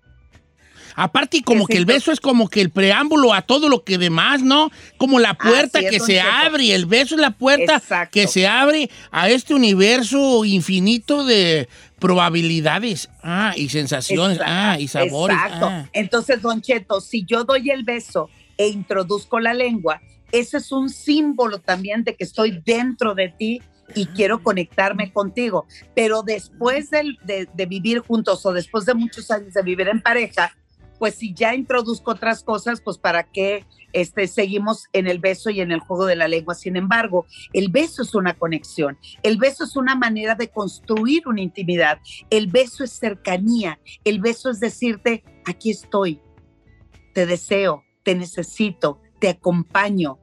Aparte, como Que el beso es como que el preámbulo a todo lo que demás, ¿no? Como la puerta Así que se Cheto. abre, el beso es la puerta Exacto. que se abre a este universo infinito de probabilidades, ah, y sensaciones, Exacto, ah, y sabores. Exacto. ah. Entonces, Don Cheto, si yo doy el beso e introduzco la lengua, ese es un símbolo también de que estoy dentro de ti y quiero conectarme contigo. Pero después de, de vivir juntos o después de muchos años de vivir en pareja, pues si ya introduzco otras cosas, pues para qué este, seguimos en el beso y en el juego de la lengua. Sin embargo, el beso es una conexión, el beso es una manera de construir una intimidad, el beso es cercanía, el beso es decirte, aquí estoy, te deseo, te necesito, te acompaño.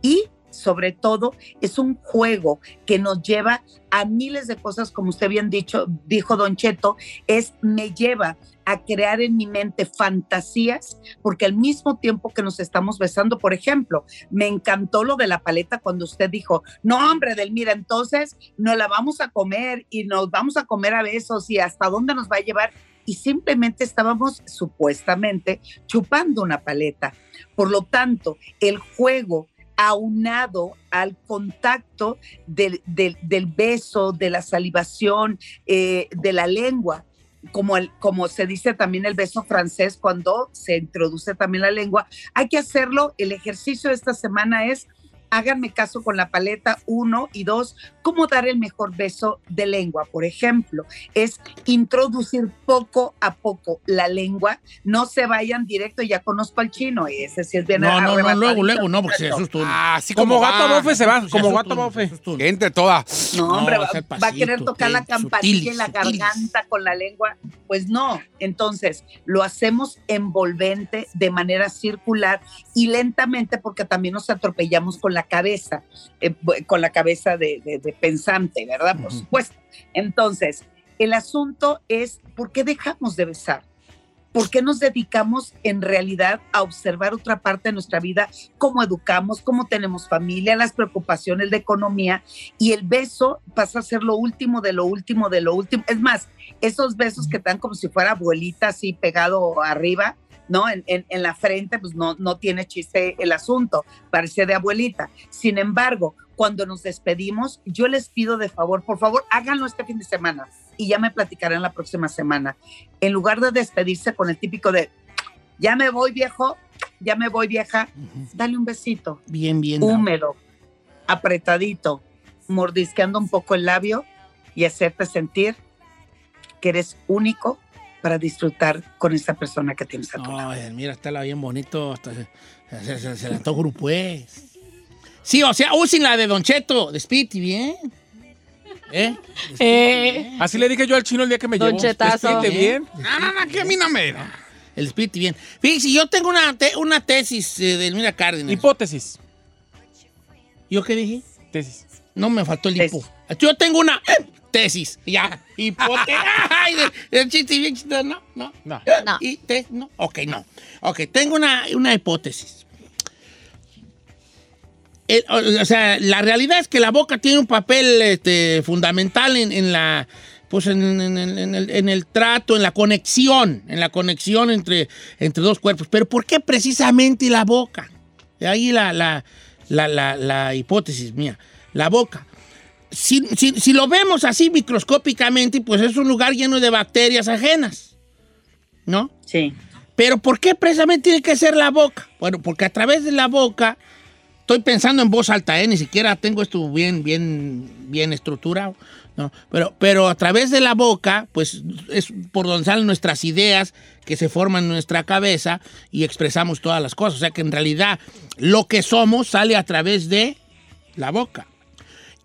Y sobre todo, es un juego que nos lleva a miles de cosas, como usted bien dicho, dijo Don Cheto, es me lleva a crear en mi mente fantasías, porque al mismo tiempo que nos estamos besando, por ejemplo, me encantó lo de la paleta cuando usted dijo, no hombre, Delmira, entonces nos la vamos a comer y nos vamos a comer a besos y hasta dónde nos va a llevar. Y simplemente estábamos supuestamente chupando una paleta. Por lo tanto, el juego aunado al contacto del, del- beso, de la salivación, eh, de la lengua, como, el, como se dice también el beso francés cuando se introduce también la lengua, hay que hacerlo. El ejercicio de esta semana es, háganme caso con la paleta, uno y dos, cómo dar el mejor beso de lengua. Por ejemplo, es introducir poco a poco la lengua, no se vayan directo, ya conozco al chino, ese sí es bien No, no, no, luego, luego, no, porque muchacho. asustó. Ah, así Como como, gato bofe se va, como gato bofe. entre toda. No, hombre, va, es a querer tocar la campanilla en la garganta con la lengua. Pues no. Entonces, lo hacemos envolvente de manera circular y lentamente porque también nos atropellamos con la cabeza, eh, con la cabeza de, de- de pensante, ¿verdad? Por supuesto. Entonces, el asunto es, ¿por qué dejamos de besar? ¿Por qué nos dedicamos en realidad a observar otra parte de nuestra vida? Cómo educamos, cómo tenemos familia, las preocupaciones de economía y el beso pasa a ser lo último de lo último de lo último. Es más, esos besos que dan como si fuera abuelita así pegado arriba, ¿no? En, en- en la frente, pues no, no tiene chiste el asunto, parece de abuelita. Sin embargo, cuando nos despedimos, yo les pido de favor, por favor, háganlo este fin de semana y ya me platicarán la próxima semana. En lugar de despedirse con el típico de, ya me voy viejo, ya me voy vieja, dale un besito Bien, bien. húmedo, apretadito, mordisqueando un poco el labio y hacerte sentir que eres único para disfrutar con esa persona que tienes a tu lado. Ay, mira, está la bien bonito. Hasta se, se, se, se la pues. Sí, o sea, usen la de Don Cheto. Despiti, bien. ¿Eh? Eh. bien. Así le dije yo al chino el día que me Don llevó. Chetazo. Despídete bien. No, no, no, que a mí no me. El Despiti, bien. Fíjese, yo tengo una, te- una tesis eh, de Elmira Cárdenas. Hipótesis. ¿Yo qué dije? Tesis. No me faltó el hipo. Yo tengo una eh, tesis. Ya. Ay, de- el chiste bien chistoso. No, no. No. No. Y te- no. Ok, no. Ok, tengo una, una hipótesis. El- o o sea, la realidad es que la boca tiene un papel este, fundamental en, en la pues en, en- en- en el, en el trato, en la conexión, en la conexión entre, entre dos cuerpos. Pero ¿por qué precisamente la boca? De ahí la, la, la, la- la hipótesis mía. La boca. Si, si- si lo vemos así microscópicamente, pues es un lugar lleno de bacterias ajenas. ¿No? Sí. Pero ¿por qué precisamente tiene que ser la boca? Bueno, porque a través de la boca, estoy pensando en voz alta, ¿eh? ni siquiera tengo esto bien, bien, bien estructurado, ¿no? Pero, pero a través de la boca, pues es por donde salen nuestras ideas que se forman en nuestra cabeza y expresamos todas las cosas. O sea que en realidad lo que somos sale a través de la boca.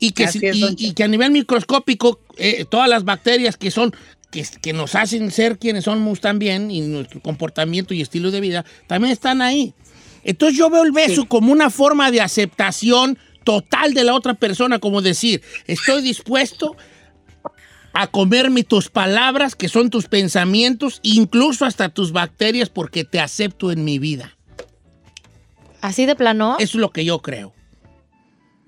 Y que, Así si- es, y- que a nivel microscópico, eh, todas las bacterias que son, que, que nos hacen ser quienes somos también, y nuestro comportamiento y estilo de vida, también están ahí. Entonces yo veo el beso Sí. como una forma de aceptación total de la otra persona, como decir, estoy dispuesto a comerme tus palabras, que son tus pensamientos, incluso hasta tus bacterias, porque te acepto en mi vida. Así de plano. Eso es lo que yo creo.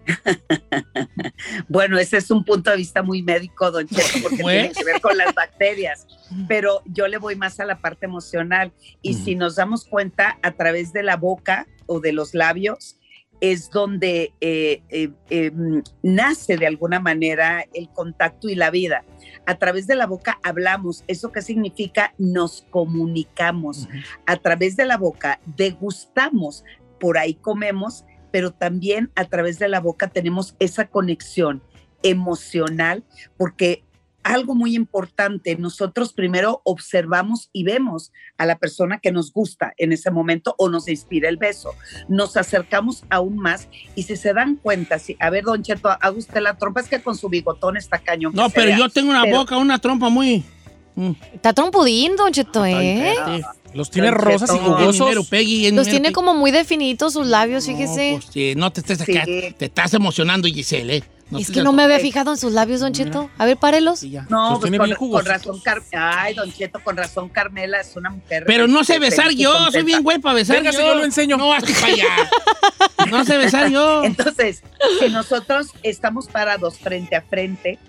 Bueno, ese es un punto de vista muy médico, don Cheto, porque tiene que ver con las bacterias. Pero yo le voy más a la parte emocional. Y si nos damos cuenta, a través de la boca o de los labios, es donde eh, eh, eh, mm, nace de alguna manera el contacto y la vida. A través de la boca hablamos. ¿Eso qué significa? Nos comunicamos. A través de la boca degustamos, por ahí comemos, pero también a través de la boca tenemos esa conexión emocional, porque algo muy importante, nosotros primero observamos y vemos a la persona que nos gusta en ese momento o nos inspira el beso. Nos acercamos aún más y si se dan cuenta, si, a ver, don Cheto, haga usted la trompa, es que con su bigotón está cañón. No, pero vea. yo tengo una Pero- boca, una trompa muy... mm, Está trompudín, Don Cheto, ¿eh? sí. Los tiene rosas y jugosos. Número, Peggy, en Los tiene Peggy. como muy definidos sus labios, No, fíjese. pues, sí, no te estés acá, Sí. te estás emocionando, Giselle, ¿eh? es que no me había fijado en sus labios, Don Cheto. A ver, párelos. Sí. No, pues tiene con, bien con razón, Car- ay, Don Cheto, con razón Carmela es una mujer. Pero no sé besar yo, soy bien güey para besar Véngase, yo. yo lo enseño. No, hazte para allá. No sé besar yo. Entonces, si nosotros estamos parados frente a frente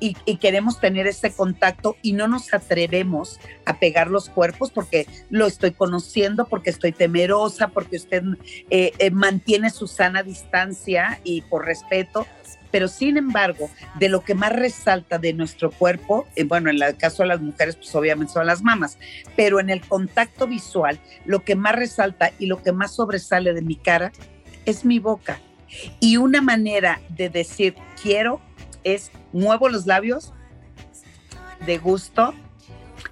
y, queremos tener ese contacto y no nos atrevemos a pegar los cuerpos porque lo estoy conociendo, porque estoy temerosa, porque usted eh, eh, mantiene su sana distancia y por respeto. Pero sin embargo, de lo que más resalta de nuestro cuerpo, eh, bueno, en el caso de las mujeres, pues obviamente son las mamas, pero en el contacto visual, lo que más resalta y lo que más sobresale de mi cara es mi boca. Y una manera de decir quiero es muevo los labios de gusto,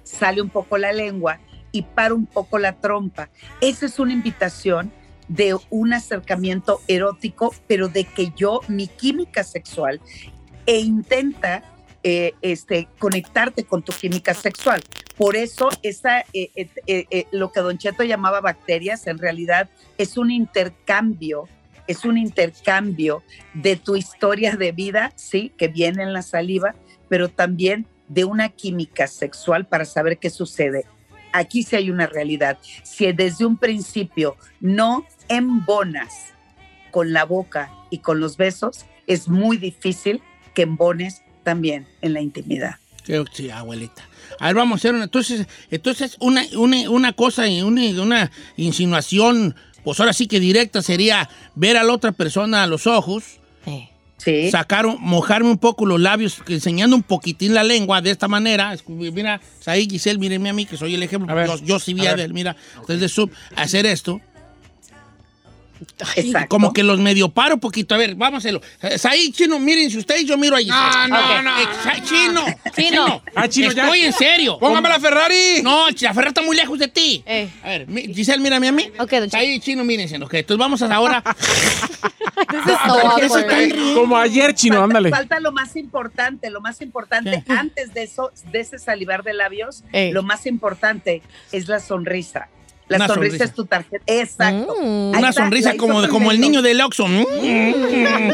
sale un poco la lengua y paro un poco la trompa. Esa es una invitación de un acercamiento erótico, pero de que yo, mi química sexual, e intenta eh, este, conectarte con tu química sexual. Por eso, esa, eh, eh, lo que Don Cheto llamaba bacterias, en realidad es un intercambio, es un intercambio de tu historia de vida, sí, que viene en la saliva, pero también de una química sexual para saber qué sucede. Aquí sí hay una realidad. Si desde un principio no embonas con la boca y con los besos, es muy difícil que embones también en la intimidad. Sí, abuelita. A ver, vamos a hacer una. Entonces, entonces una, una, una cosa, una, una insinuación, pues ahora sí que directa sería ver a la otra persona a los ojos, Eh. Sí. sacar, mojarme un poco los labios, enseñando un poquitín la lengua de esta manera. Mira, ahí Giselle, mírenme a mí, que soy el ejemplo. Ver, yo, yo sí vi a a ver. él, mira, desde Zoom, hacer esto. Exacto. Como que los medio paro un poquito. A ver, vamos a hacerlo. Eh, Ahí, chino, miren si ustedes, yo miro a Giselle. No, no, Ok. no. Exa- Chino, Chino. Ah, chino, ya. Estoy en serio. ¡Póngame la Ferrari! No, la Ferrari está muy lejos de ti. Eh. A ver, Giselle, mírame a mí. Ok, don Cheto. Ahí, chino, mírense. Ok, entonces vamos a ahora. This is so ¿Por qué se awkward. están riendo? Como ayer, chino, falta, ándale. falta lo más importante, lo más importante antes de eso, de ese salivar de labios, Ey. lo más importante es la sonrisa. La Una sonrisa, sonrisa. es tu tarjeta. Exacto. Mm. Una está, sonrisa como, de- como el niño del Oxxo. Mm.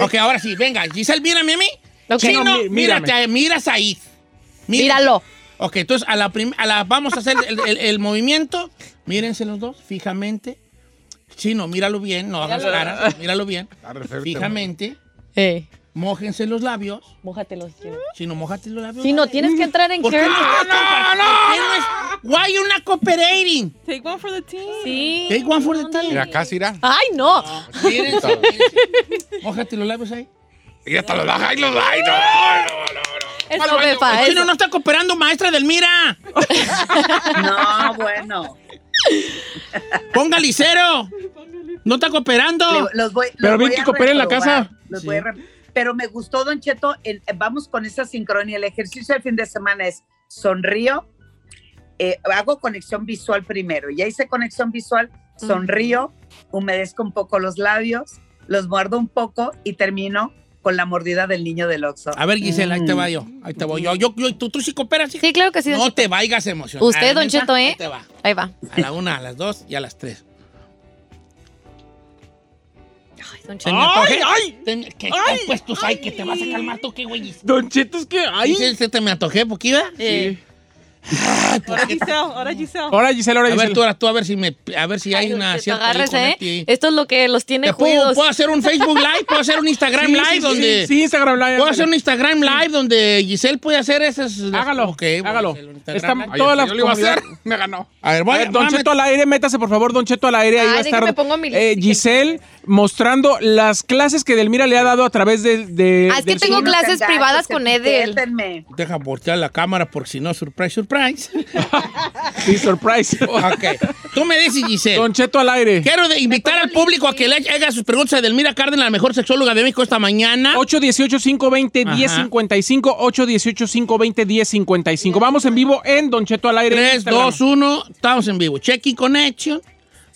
ok, ahora sí, venga. Giselle, mírame a mí. Ok. Chino, No, mí- mírate, mira a Said. Mira- Míralo. Ok, entonces a la, a la vamos a hacer el, el- el movimiento. Mírense los dos, fijamente. Chino, míralo bien, no hagas cara, míralo bien. Está re mójense los labios. Mójatelos, Chino. Chino, mójate los labios. Si no, tienes que entrar en ¿Por qué no no es? Why you not cooperating? Take one for the team. Sí. Take one for the team. Y acá, Sira. Ay, no. Mírense. Mójate los labios ahí. Y hasta los da. ¡Ay, los da! ¡Ay, no, no, no, no! Eso pasa. chino no está cooperando, maestra del Mira. No, bueno. Ponga licero. No está cooperando. Le- los voy, Pero los bien que coopere en la casa. los Sí. voy a Pero me gustó, Don Cheto, el- vamos con esa sincronía. El ejercicio del fin de semana es sonrío, eh, hago conexión visual primero. Ya hice conexión visual, sonrío, humedezco un poco los labios, los muerdo un poco y termino con la mordida del niño del Oxxo. A ver, Gisela, ahí te Mm. va yo. Ahí te voy yo. yo, yo tú, tú sí cooperas, hija? Sí, claro que sí. don No Cheto. te vayas a emocionar. Usted, don. Cheto, ¿eh? Ahí te va. Ahí va. A la una, a las dos y a las tres. Don ¿Te Cheto. ¡Ay, ay! Te ¿Qué ¡Ay! pues tú sabes que te vas a calmar tú, qué güey? Don Cheto, es que. ¡Ay! ¿Sí, sí, te me antojé, poquita? Eh. Ahora Giselle, ahora Giselle. Ahora, Giselle, ahora A ver, tú, ahora tú, a ver si me, a ver si hay una cierta conecte ¿eh? Esto es lo que los tiene ¿Te puedo, puedo hacer un Facebook Live? ¿Puedo hacer un Instagram Sí, Live? sí, sí, donde Sí, Instagram Live. ¿Puedo hacer un Instagram Live donde Giselle puede hacer esas? Hágalo, Ok, voy a hágalo. Está- Todas yo las lo iba a hacer. comunidades- Me ganó. A ver, voy A ver, Don Cheto al aire, métase por favor, Don Cheto al aire. Ahí va a estar déjame pongo mi eh, Giselle mostrando las clases que Delmira le ha dado a través de. de Ah, es que tengo clases privadas con Edel. Deja voltear la cámara porque si no, surprise, surprise. Sí, surprise. ok. Tú me dices, Giselle. Don Cheto al aire. Quiero de- invitar al público a que le haga sus preguntas a Delmira Cárdenas, la mejor sexóloga de México esta mañana. 818-520-1055. 818-520-1055. Vamos en vivo en Don Cheto al aire. en 3, Instagram. 2, 1, estamos en vivo. Checking connection.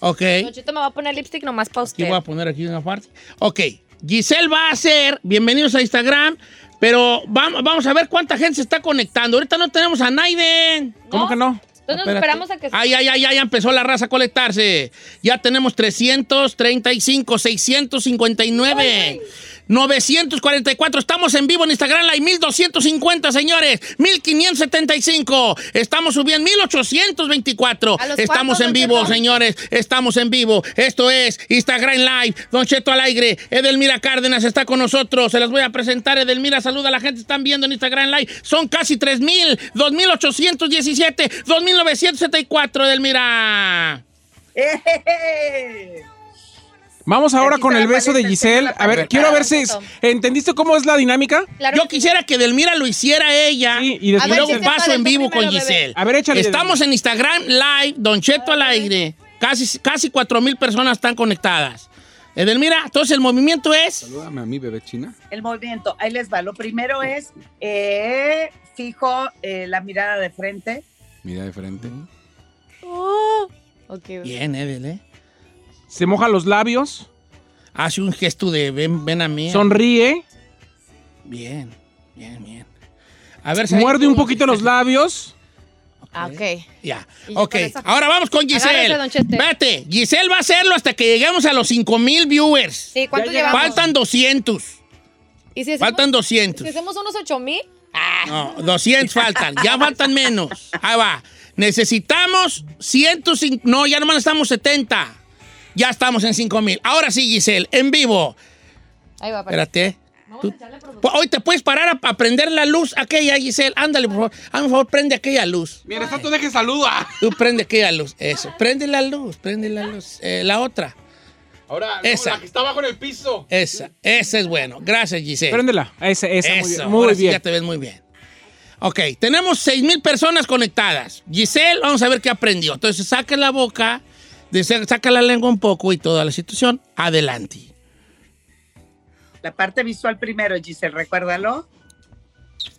Ok. Don Cheto me va a poner lipstick nomás para Aquí usted. voy a poner aquí una parte. Ok. Giselle va a hacer, bienvenidos a Instagram, pero vamos, vamos a ver cuánta gente se está conectando. Ahorita no tenemos a Naiden. ¿Cómo que no? Entonces nos esperamos a que se- Ay, ay, ay, ay, ya empezó la raza a conectarse. Ya tenemos 335, 659, 944. Estamos en vivo en Instagram Live, 1250, señores. 1575. Estamos subiendo 1824. ¿A los Estamos en vivo, señores. Estamos en vivo. Esto es Instagram Live. Don Cheto al aire. Edelmira Cárdenas está con nosotros. Se las voy a presentar. Edelmira, saluda a la gente. Están viendo en Instagram Live. Son casi 3000, 2817, 2974, Edelmira. ¡Eh! Vamos ahora con el beso de Giselle. A ver, quiero ver si... ¿Entendiste cómo es la dinámica? Claro Yo que sí. quisiera que Edelmira lo hiciera ella. Sí, y y después- A ver, luego Giselle, paso en vivo primero, con bebé. Giselle. A ver, échale. Estamos en Instagram Live, Don Cheto al aire. Casi, casi 4 mil personas están conectadas. Edelmira, entonces el movimiento es. Salúdame a mí, bebé china. El movimiento, ahí les va. Lo primero es eh, fijo eh, la mirada de frente. Mira de frente. Oh. Ok. Bien, Edel, ¿eh? Se moja los labios, Hace un gesto de ven, ven a mí. sonríe, Bien, bien, bien. A ver si muerde un poquito los labios. Ah, ok. Ya. Ok, ahora vamos con Giselle. Vete, Giselle va a hacerlo hasta que lleguemos a los 5 mil viewers. Sí, ¿cuánto llevamos? Faltan 200. ¿Y si hacemos, Faltan 200. si hacemos unos 8 mil? No, 200 faltan. Ya faltan menos. Ahí va. Necesitamos 105. No, ya nomás estamos 70. Ya estamos en 5 mil. Ahora sí, Giselle, en vivo. Ahí va, para. Espérate. Tú- Pu- Hoy te puedes parar a, a prender la luz aquella, Giselle. Ándale, por favor. Hazme favor, prende aquella luz. Mira, está tú deje saluda. Tú prende aquella luz. Eso. Prende la luz, prende la luz. Eh, la otra. Ahora, no, Esa. la que está abajo en el piso. Esa. Esa es bueno. Gracias, Giselle. Préndela. Esa, muy Eso, bien. Muy ahora sí bien. ya te ves muy bien. Ok, tenemos 6 mil personas conectadas. Giselle, vamos a ver qué aprendió. Entonces, saca la boca, de- saca la lengua un poco y toda la situación. Adelante. La parte visual primero, Giselle, recuérdalo.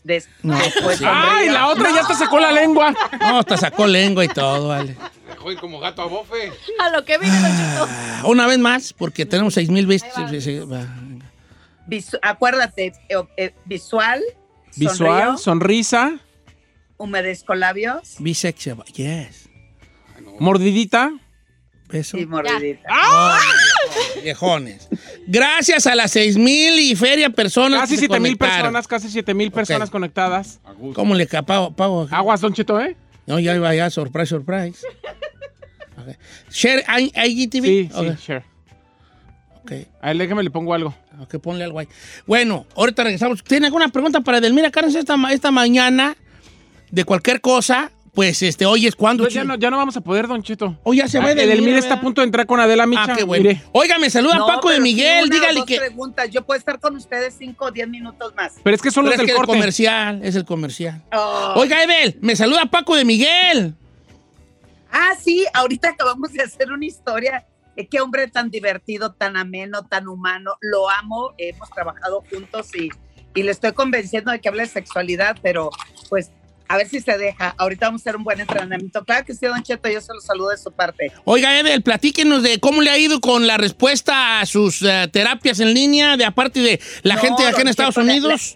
Des- No, después sí. ¡Ay, la otra ya te sacó la lengua! No, hasta sacó lengua y todo, vale. Dejó ir como gato a bofe. A lo que Cheto. Ah, Una vez más, porque tenemos 6 mil vistas. Visu- acuérdate, eh, eh, visual, Visual, sonrío, sonrisa, humedezco labios Bisexual, yes. mordidita. Beso. y mordidita. ¡Ah! Viejones. Gracias a las 6 mil y feria personas. Casi que se 7 mil personas, casi 7 mil personas conectadas. A gusto. ¿Cómo le capao? Pago? Aguas, Don Cheto, ¿eh? No, ya iba ya, surprise, surprise. Share IGTV. Sí, Ok, sí, sure. ok. A ver, déjame le pongo algo. Ok, ponle algo ahí. Bueno, ahorita regresamos. ¿Tiene alguna pregunta para Edelmira Carnes esta, esta mañana? De cualquier cosa, pues este, hoy es cuando. Pues ya, no, ya no vamos a poder, Don Cheto. Hoy ya se va Ah, Edelmira. Edelmira está a punto de entrar con Adela Micha. Ah, qué bueno. Mire. Oiga, me saluda No, Paco de pero sí Miguel. una o dígale dos que. preguntas. Yo puedo estar con ustedes cinco o diez minutos más. Pero es que son Pero los es del que el corte. comercial, es el comercial. Oh. Oiga, Edel, me saluda Paco de Miguel. Ah, sí, ahorita acabamos de hacer una historia. Eh, Qué hombre tan divertido, tan ameno, tan humano. Lo amo. Hemos trabajado juntos y, y le estoy convenciendo de que hable de sexualidad, pero pues a ver si se deja. Ahorita vamos a hacer un buen entrenamiento. Claro que sí, Don Cheto, yo se lo saludo de su parte. Oiga, Edel, platíquenos de cómo le ha ido con la respuesta a sus eh, terapias en línea, de aparte de la No, gente de acá en Estados Cheto, le- Unidos.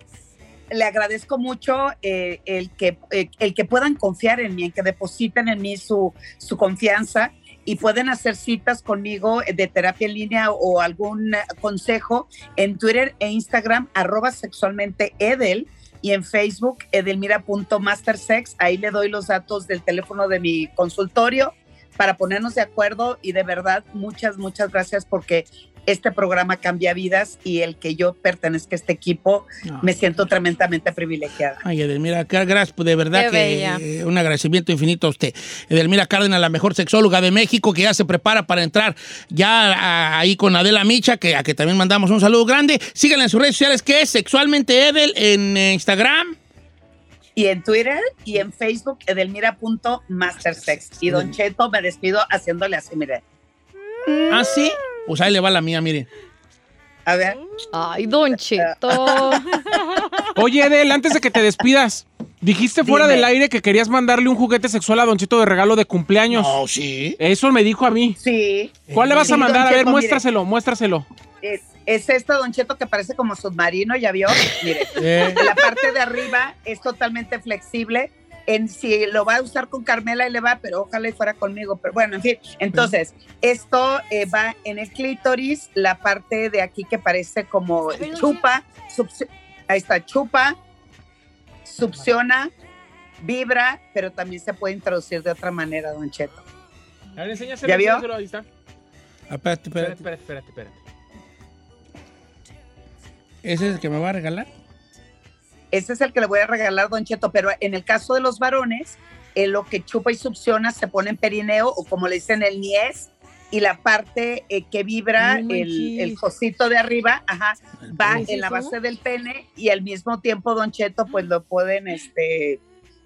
le agradezco mucho eh, el, que, eh, el que puedan confiar en mí, en que depositen en mí su, su confianza y pueden hacer citas conmigo de terapia en línea o algún consejo en Twitter e Instagram, arroba sexualmente Edel y en Facebook edelmira.mastersex. Ahí le doy los datos del teléfono de mi consultorio para ponernos de acuerdo y de verdad muchas, muchas gracias porque este programa cambia vidas y el que yo pertenezca a este equipo me siento tremendamente privilegiada. Ay, Edelmira, qué gracias, de verdad Qué que bella. eh, un agradecimiento infinito a usted. Edelmira Cárdenas, la mejor sexóloga de México, que ya se prepara para entrar ya a- ahí con Adela Micha, que a que también mandamos un saludo grande. Síganla en sus redes sociales, que es Sexualmente Edel en eh, Instagram. Y en Twitter y en Facebook, edelmira.mastersex. Y Don Cheto me despido haciéndole así, mire. ¿Ah, sí? Pues ahí le va la mía, mire. A ver. Ay, Don Cheto. Oye, Edel, antes de que te despidas, dijiste fuera Dime. del aire que querías mandarle un juguete sexual a Don Cheto de regalo de cumpleaños. No, sí. Eso me dijo a mí. Sí. ¿Cuál le vas Sí, a mandar? Don A ver, Cheto, mire. muéstraselo, muéstraselo. Es, es este Don Cheto que parece como submarino, ¿ya vio? Mire, Eh. la parte de arriba es totalmente flexible. En si lo va a usar con Carmela y le va, pero ojalá y fuera conmigo. Pero bueno, en fin. Entonces, esto eh, va en el clítoris, la parte de aquí que parece como chupa, ahí está, chupa, succiona, vibra, pero también se puede introducir de otra manera, Don Cheto. A ver, enséñaselo, ¿Ya vio? enséñaselo, ahí está. Ah, espérate. espérate, espérate, espérate. ¿Ese es el que me va a regalar? Ese es el que le voy a regalar, Don Cheto, pero en el caso de los varones, eh, lo que chupa y succiona se pone en perineo o como le dicen el niés y la parte eh, que vibra, el, el cosito de arriba, ajá, va ¿Es en la base del pene y al mismo tiempo, Don Cheto, pues lo pueden, este,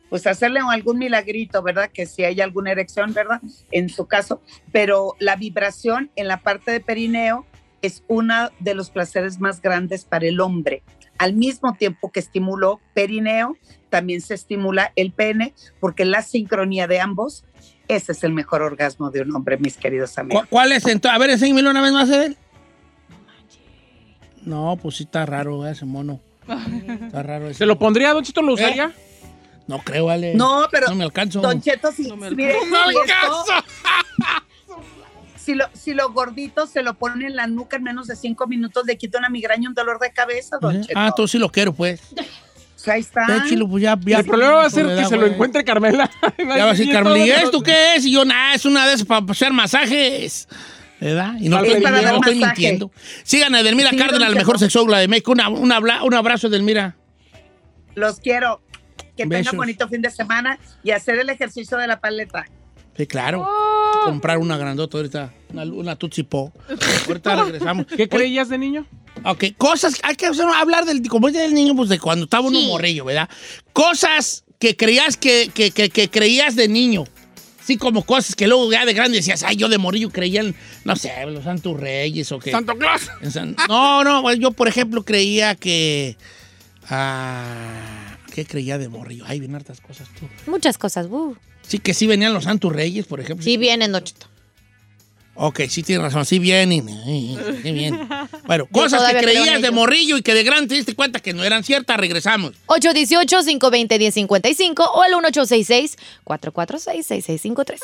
pues hacerle algún milagrito, ¿verdad? Que si hay alguna erección, ¿verdad? En su caso, pero la vibración en la parte de perineo es uno de los placeres más grandes para el hombre. Al mismo tiempo que estimuló perineo, también se estimula el pene, porque la sincronía de ambos, ese es el mejor orgasmo de un hombre, mis queridos amigos. ¿Cu- ¿Cuál es entonces? A ver, enséñamelo una vez más, Edel. No, pues sí está raro ese mono. Está raro ese. ¿Se lo pondría, Don Chito? ¿Lo usaría? No creo, Ale. No, pero No me alcanzo. Don Cheto, si, No me mire, ¡No esto- alcanzo! Si lo, si lo gordito se lo pone en la nuca en menos de cinco minutos, le quita una migraña y un dolor de cabeza, Don ¿Eh? Cheto. Ah, tú sí lo quiero, pues. O sea, ahí está. Pues ya, ya. El problema va a ser pues, que se lo encuentre Carmela. Ya va a decir Y Carmen, ¿y esto qué es? Y yo, nada, es una de esas para hacer masajes. ¿Verdad? Y no, Es estoy, no estoy mintiendo. Sigan a Edelmira Sí, Cárdenas, la mejor sexóloga de México. Una- un, abla- un abrazo, Edelmira. Los quiero. Que Besos. tengan bonito fin de semana y hacer el ejercicio de la paleta. Sí, claro. Oh. Comprar una grandota ahorita, una, una Tootsie Pop. Ahorita regresamos. ¿Qué creías de niño? Ok, cosas, hay que hablar del, como es del niño, pues de cuando estaba uno morrillo, ¿verdad? Cosas que creías que, que, que, que creías de niño. Sí, como cosas que luego ya de grande decías, ay, yo de morillo creía en, no sé, los santos reyes o qué. ¡Santo Claus! En San- No, no, yo por ejemplo creía que... ah, ¿Qué creía de morrillo? Ay, bien hartas cosas tú. Muchas cosas. uh. Sí, que sí venían los santos reyes, por ejemplo. Sí vienen, Don Cheto. Ok, sí tienes razón, sí vienen. Sí vienen. Bueno, Yo cosas que todavía creo en creías de morrillo y que de grande te diste cuenta que no eran ciertas, regresamos. 818-520-1055 o el 1866-446-6653.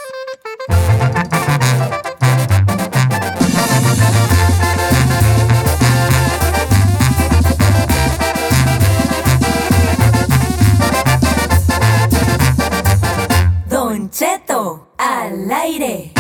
Cheto al aire.